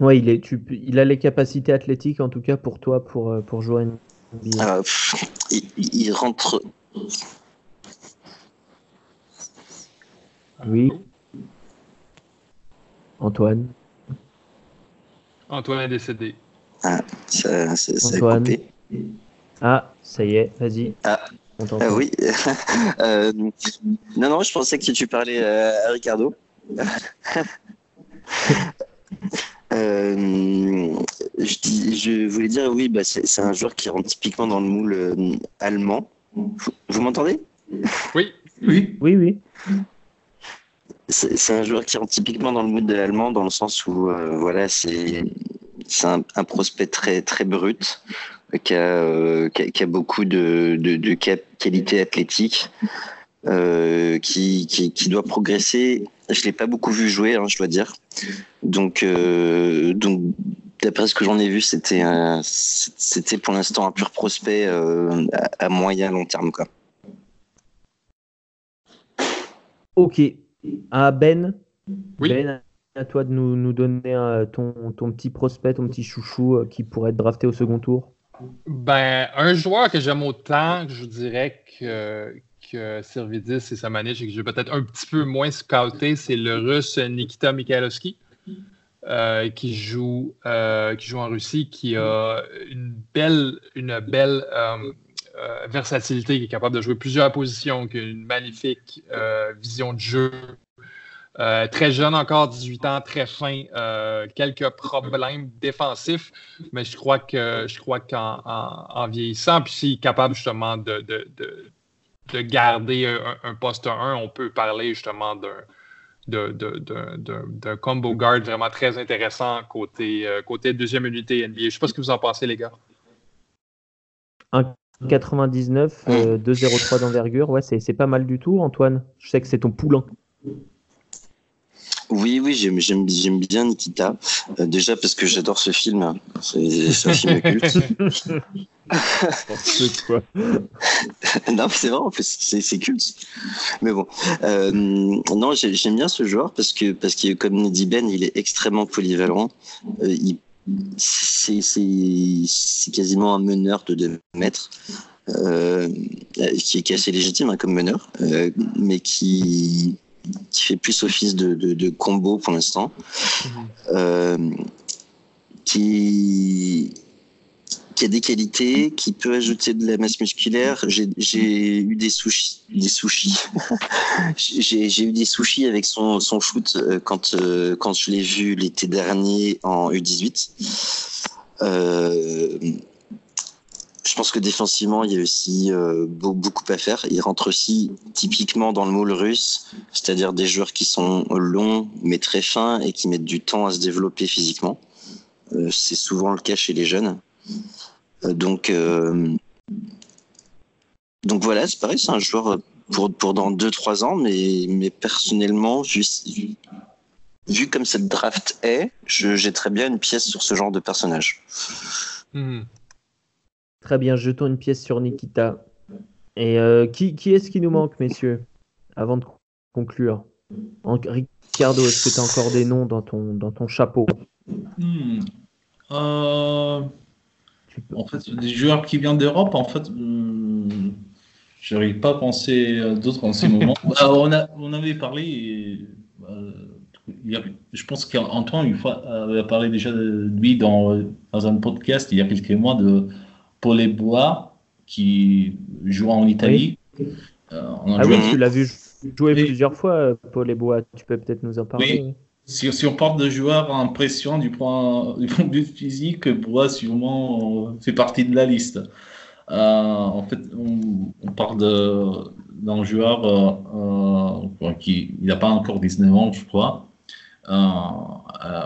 Oui, il, est, il a les capacités athlétiques en tout cas pour toi pour, euh, pour jouer euh, il, rentre. Oui. Antoine. Antoine est décédé. Ah, ça. Ah, ça y est, vas-y. Ah, euh, oui. *laughs* Euh, non, non, je pensais que tu parlais à Ricardo. *laughs* Euh, je, je, voulais dire, oui, bah, c'est un joueur qui rentre typiquement dans le moule allemand. Vous, m'entendez? Oui. Oui, oui. oui. C'est un joueur qui rentre typiquement dans le moule de l'allemand, dans le sens où, voilà, c'est un, un, prospect très, très brut qui a, euh, qui a, beaucoup de, de, de qualité athlétique, euh, qui, qui, qui, doit progresser. Je l'ai pas beaucoup vu jouer, hein, je dois dire. Donc, euh, donc d'après ce que j'en ai vu, c'était pour l'instant un pur prospect euh, à, moyen long terme, quoi. Ok. À Ben. Ben, à toi de nous, nous donner ton, ton, petit prospect, ton petit chouchou qui pourrait être drafté au second tour. Ben, un joueur que j'aime autant, je dirais que, que Servidis et Samanich et que j'ai peut-être un petit peu moins scouté, c'est le russe Nikita Mikhailovski, euh, qui, joue, euh, qui joue en Russie, qui a une belle, une belle euh, versatilité, qui est capable de jouer plusieurs positions, qui a une magnifique vision de jeu, euh, très jeune encore, 18 ans, très fin, euh, quelques problèmes défensifs, mais je crois qu'en en, vieillissant, puis s'il est capable justement de, de, de, garder un, poste 1, on peut parler justement d'un combo guard vraiment très intéressant côté, euh, côté deuxième unité NBA. Je ne sais pas ce que vous en pensez, les gars. 1,99, 2,03 d'envergure, ouais, c'est pas mal du tout, Antoine. Je sais que c'est ton poulain. Oui, oui, j'aime, j'aime, bien Nikita. Euh, déjà parce que j'adore ce film. C'est, un film culte. *laughs* *laughs* non, c'est vrai, c'est, c'est culte. Mais bon, euh, non, j'aime bien ce joueur parce que, parce que, comme dit Ben, il est extrêmement polyvalent. Euh, il, c'est, quasiment un meneur de 2 mètres. qui, est, assez légitime hein, comme meneur, mais qui, qui fait plus office de, de, combo pour l'instant, mhm. euh, qui, qui a des qualités, qui peut ajouter de la masse musculaire. J'ai eu des sushis, des sushis. *laughs* j'ai eu des sushis avec son, son shoot euh, quand, euh, quand je l'ai vu l'été dernier en U18. Euh, je pense que défensivement, il y a aussi beaucoup à faire. Il rentre aussi typiquement dans le moule russe, c'est-à-dire des joueurs qui sont longs mais très fins et qui mettent du temps à se développer physiquement. C'est souvent le cas chez les jeunes. Euh, donc, donc voilà, c'est pareil, c'est un joueur pour, pour dans 2-3 ans, mais, mais personnellement, juste, vu comme cette draft est, j'ai très bien une pièce sur ce genre de personnage. Hmm. Très bien, jetons une pièce sur Nikita. Et euh, qui, qui est-ce qui nous manque, messieurs, avant de conclure? Ricardo, est-ce que tu as encore des noms dans ton, dans ton chapeau? Hmm. euh, En fait, des joueurs qui viennent d'Europe, en fait, hmm, je n'arrive pas à penser à d'autres en ces *laughs* moments. Bah, on, a, on avait parlé, euh, je pense qu'Antoine, une fois, avait parlé déjà de lui dans, dans un podcast il y a quelques mois de Paul Bois qui joue en Italie. Euh, ah oui, tu l'as vu jouer plusieurs fois, Paul Bois. Tu peux peut-être nous en parler. Oui. Si, on parle de joueurs en pression du point, du point de vue physique, Bois sûrement fait partie de la liste. Euh, en fait, on, parle d'un joueur euh, qui n'a pas encore 19 ans, je crois, un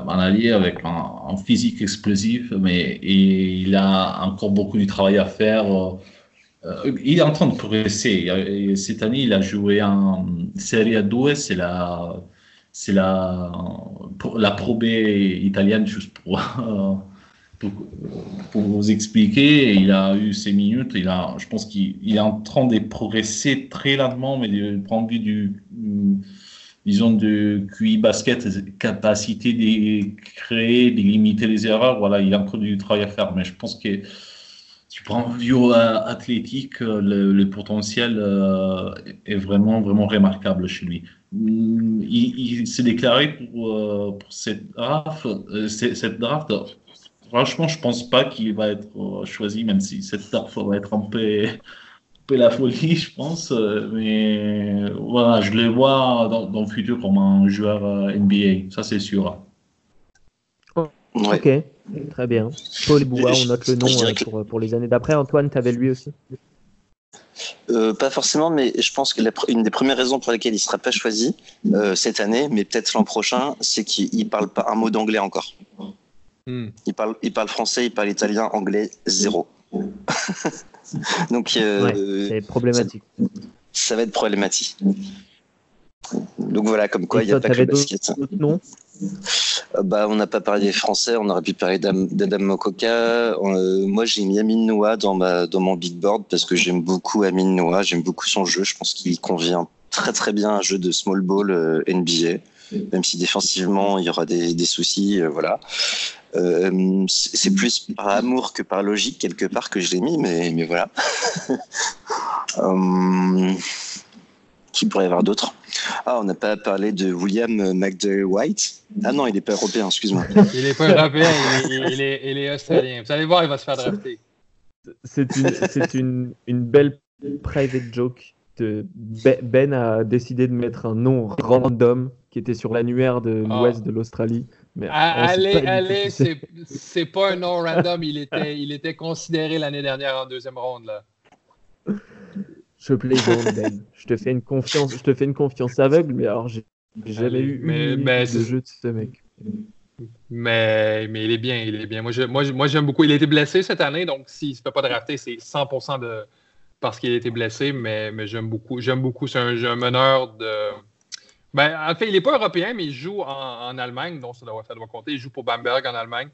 allié avec un, physique explosif, mais il a encore beaucoup de travail à faire. Euh, il est en train de progresser. Cette année, il a joué en Serie A2, c'est la, c'est la, la Pro B italienne, juste pour, pour, vous expliquer. Il a eu ses minutes. Il a, je pense qu'il est en train de progresser très lentement, mais du point de vue du disons, de QI basket, capacité de créer, de limiter les erreurs, voilà, il a encore du travail à faire. Mais je pense que tu prends un vue athlétique, le, potentiel euh, est vraiment, vraiment remarquable chez lui. Mm, il, s'est déclaré pour, euh, pour cette draft. Euh, cette draft franchement, je pense pas qu'il va être choisi, même si cette draft va être un peu la folie, je pense. Euh, mais voilà, je le vois dans, le futur comme un joueur euh, NBA, ça c'est sûr. Ok, très bien. Paul Bois, on note le nom euh, pour, pour, les années d'après. Antoine, tu avais lui aussi? Pas forcément, mais je pense que une des premières raisons pour lesquelles il ne sera pas choisi cette année, mais peut-être l'an prochain, c'est qu'il parle pas un mot d'anglais encore. Hmm. Il, parle, il parle français, il parle italien, anglais, zéro. *laughs* Donc, euh, c'est problématique. Ça, va être problématique. Donc voilà, comme quoi il n'y a pas que le basket. Non euh, bah, on n'a pas parlé des Français, on aurait pu parler d'Adam Mokoka. Euh, moi, j'ai mis Amin Noah dans, mon big board parce que j'aime beaucoup Amin Noah, j'aime beaucoup son jeu. Je pense qu'il convient très très bien à un jeu de small ball NBA, même si défensivement il y aura des, soucis. voilà. Euh, c'est plus par amour que par logique quelque part que je l'ai mis, mais, mais voilà. *laughs* euh, qui pourrait y avoir d'autres? Ah, on n'a pas parlé de William McDowell White. Ah non, il n'est pas européen, excuse-moi. Il n'est pas européen, il est, il, est, australien. Vous allez voir, il va se faire drafter. C'est une, une, une belle private joke. De ben a décidé de mettre un nom random qui était sur l'annuaire de ah. l'ouest de l'Australie. Ah, allez, allez, c'est pas un nom random. Il était, il était considéré l'année dernière en deuxième ronde. Là. Je plaisante, *laughs* Ben. Je te fais une confiance, je te fais une confiance aveugle, mais alors j'ai jamais eu mais, mais de jeu de ce mec. Mais, mais il est bien, il est bien. Moi, j'aime moi, moi, beaucoup. Il a été blessé cette année, donc s'il ne se fait pas drafter, c'est 100% de parce qu'il a été blessé, mais, mais j'aime beaucoup. J'aime beaucoup. C'est un, un meneur de ben, en fait, il n'est pas européen, mais il joue en, Allemagne, donc ça doit, ça doit, compter. Il joue pour Bamberg en Allemagne.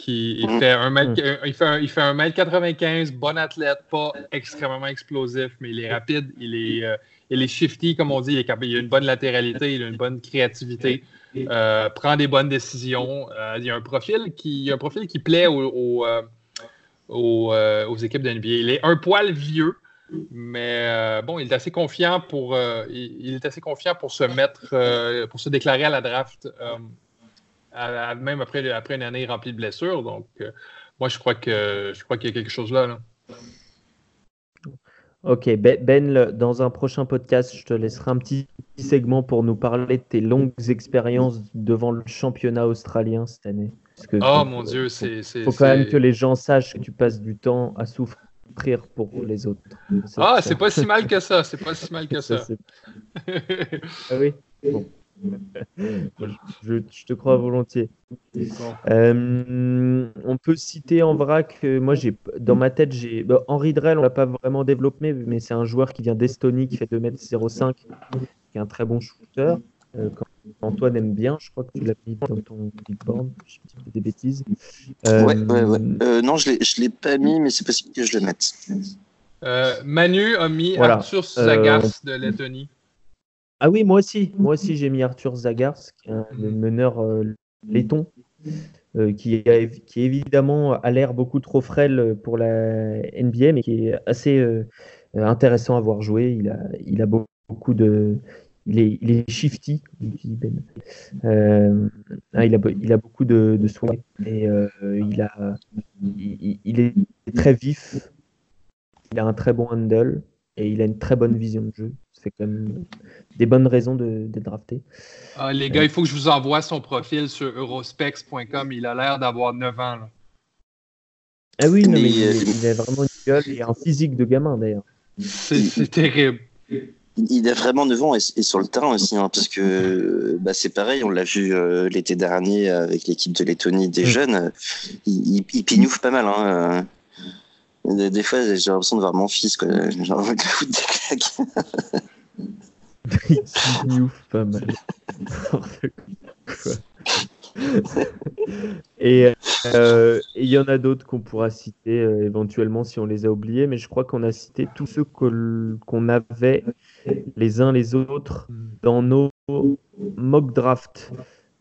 Qui, il, fait un mètre, il, fait un, il fait un mètre 95, bon athlète, pas extrêmement explosif, mais il est rapide, il est, euh, il est shifty, comme on dit, il, est, il, a une bonne latéralité, il a une bonne créativité, euh, prend des bonnes décisions. Euh, il, a un profil qui, un profil qui plaît aux, aux, aux équipes de NBA. Il est un poil vieux, mais euh, bon, il est assez confiant pour euh, il, est assez confiant pour se mettre euh, pour se déclarer à la draft même après, après une année remplie de blessures. Donc moi je crois que je crois qu'il y a quelque chose là. Ok, Ben, ben dans un prochain podcast, je te laisserai un petit segment pour nous parler de tes longues expériences devant le championnat australien cette année. oh mon Dieu, c'est. Il faut quand même que les gens sachent que tu passes du temps à souffrir pour les autres. Ah, c'est pas si mal que ça. C'est pas si mal que *laughs* ça. *laughs* ah oui? Je, te crois volontiers. Euh, on peut citer en vrac, euh, moi j'ai dans ma tête, j'ai bah, Henri Drell, on l'a pas vraiment développé, mais c'est un joueur qui vient d'Estonie, qui fait 2m05, qui est un très bon shooter. Euh, Antoine aime bien, je crois que tu l'as mis dans ton big board, je dis des bêtises. Euh... Ouais, ouais, ouais. Euh, non, je ne l'ai pas mis, mais c'est possible que je le mette. Euh, Manu a mis Arthur Zagars de Lettonie. Ah oui, moi aussi. Moi aussi, j'ai mis Arthur Zagars, le meneur letton, qui, qui évidemment a l'air beaucoup trop frêle pour la NBA, mais qui est assez intéressant à voir jouer. Il a, il a beaucoup de, il est, il est shifty, ben. euh, ah, il, a, il a beaucoup de, de soins et euh, il, a, il, est très vif. Il a un très bon handle et il a une très bonne vision de jeu. Fait quand même des bonnes raisons de, de drafter. Ah, les gars, il faut que je vous envoie son profil sur eurospecs.com. Il a l'air d'avoir 9 ans. Ah oui, mais, il, a vraiment une gueule et un physique de gamin d'ailleurs. C'est terrible il a vraiment 9 ans et, sur le terrain aussi, hein, parce que bah, c'est pareil, on l'a vu euh, l'été dernier avec l'équipe de Lettonie des mm. jeunes, il, il, pignouffe pas mal. Hein, euh. Des, fois, j'ai l'impression de voir mon fils, quoi. j'ai envie de foutre des claques. *laughs* pignouffe pas mal. *laughs* Euh, et il y en a d'autres qu'on pourra citer euh, éventuellement si on les a oubliés, mais je crois qu'on a cité tous ceux qu'on avait les uns les autres dans nos mock drafts.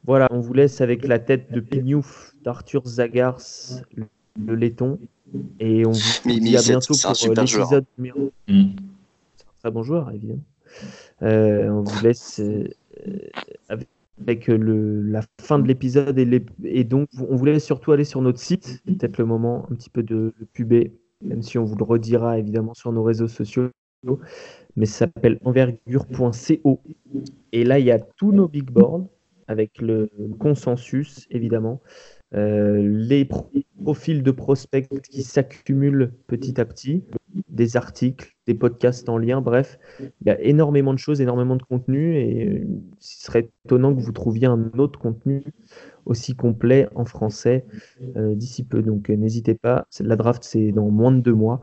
Voilà, on vous laisse avec la tête de Pignouf, d'Arthur Zagars, le laiton, et on vous dit à bientôt pour euh, l'épisode numéro. Mm. C'est un très bon joueur, évidemment. on vous laisse avec avec le, la fin de l'épisode et, et, donc on voulait surtout aller sur notre site, peut-être le moment un petit peu de le puber, même si on vous le redira évidemment sur nos réseaux sociaux, mais ça s'appelle envergure.co et là il y a tous nos big boards avec le consensus évidemment, euh, les profils de prospects qui s'accumulent petit à petit, des articles, des podcasts en lien, bref, il y a énormément de choses, énormément de contenu, et euh, ce serait étonnant que vous trouviez un autre contenu aussi complet en français euh, d'ici peu. Donc n'hésitez pas, la draft c'est dans moins de deux mois,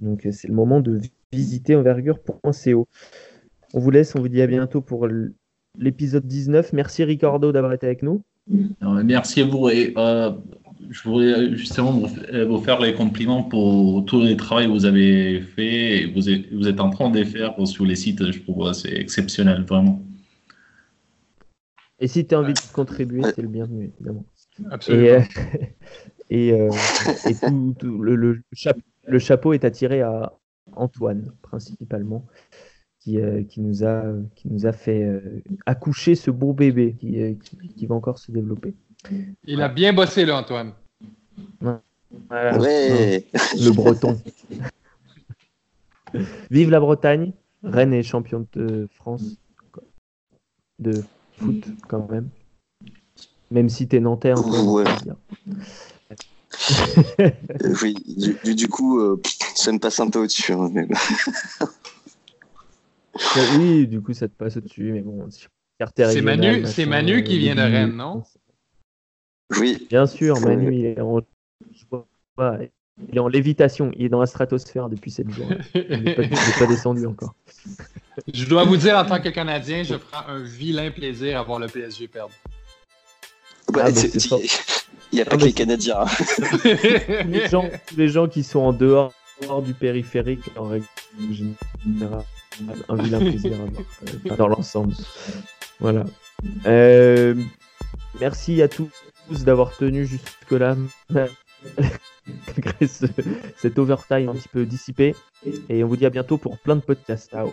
donc c'est le moment de visiter envergure.co. On vous laisse, on vous dit à bientôt pour l'épisode 19. Merci Ricardo d'avoir été avec nous. Merci à vous. Et, euh, je voudrais justement vous, faire les compliments pour tout le travail que vous avez fait. Et vous, êtes, vous êtes en train de les faire sur les sites. Je trouve c'est exceptionnel, vraiment. Et si tu as envie de contribuer, c'est le bienvenu, évidemment. Absolument. Et, euh, *laughs* et, tout, le, le, le, chapeau est attiré à Antoine, principalement. Euh, qui, nous a, qui nous a fait euh, accoucher ce beau bébé qui, euh, qui, va encore se développer. Il a bien bossé là, Antoine. Le breton. Vive la Bretagne. Rennes est champion de France de foot quand même. Même si t'es nantais, Antoine. oui, du, coup, ça me passe un peu au-dessus. Hein, oui, du coup, ça te passe au-dessus, mais bon, c'est Manu, c'est Manu qui vient de Rennes, non Oui. Bien sûr, Manu, il est en, il est en lévitation, il est dans la stratosphère depuis cette jours. *laughs* Il n'est pas, descendu encore. Je dois vous dire, en tant que Canadien, je prends un vilain plaisir à voir le PSG perdre. Bah, ah, il n'y a pas ah, que les Canadiens. *laughs* les, gens, les gens qui sont en dehors, du périphérique, en règle générale, un vilain plaisir euh, *laughs* dans l'ensemble. Voilà. Euh, merci à tous d'avoir tenu jusque-là, *laughs* malgré cet overtime un petit peu dissipé. Et on vous dit à bientôt pour plein de podcasts. Ciao.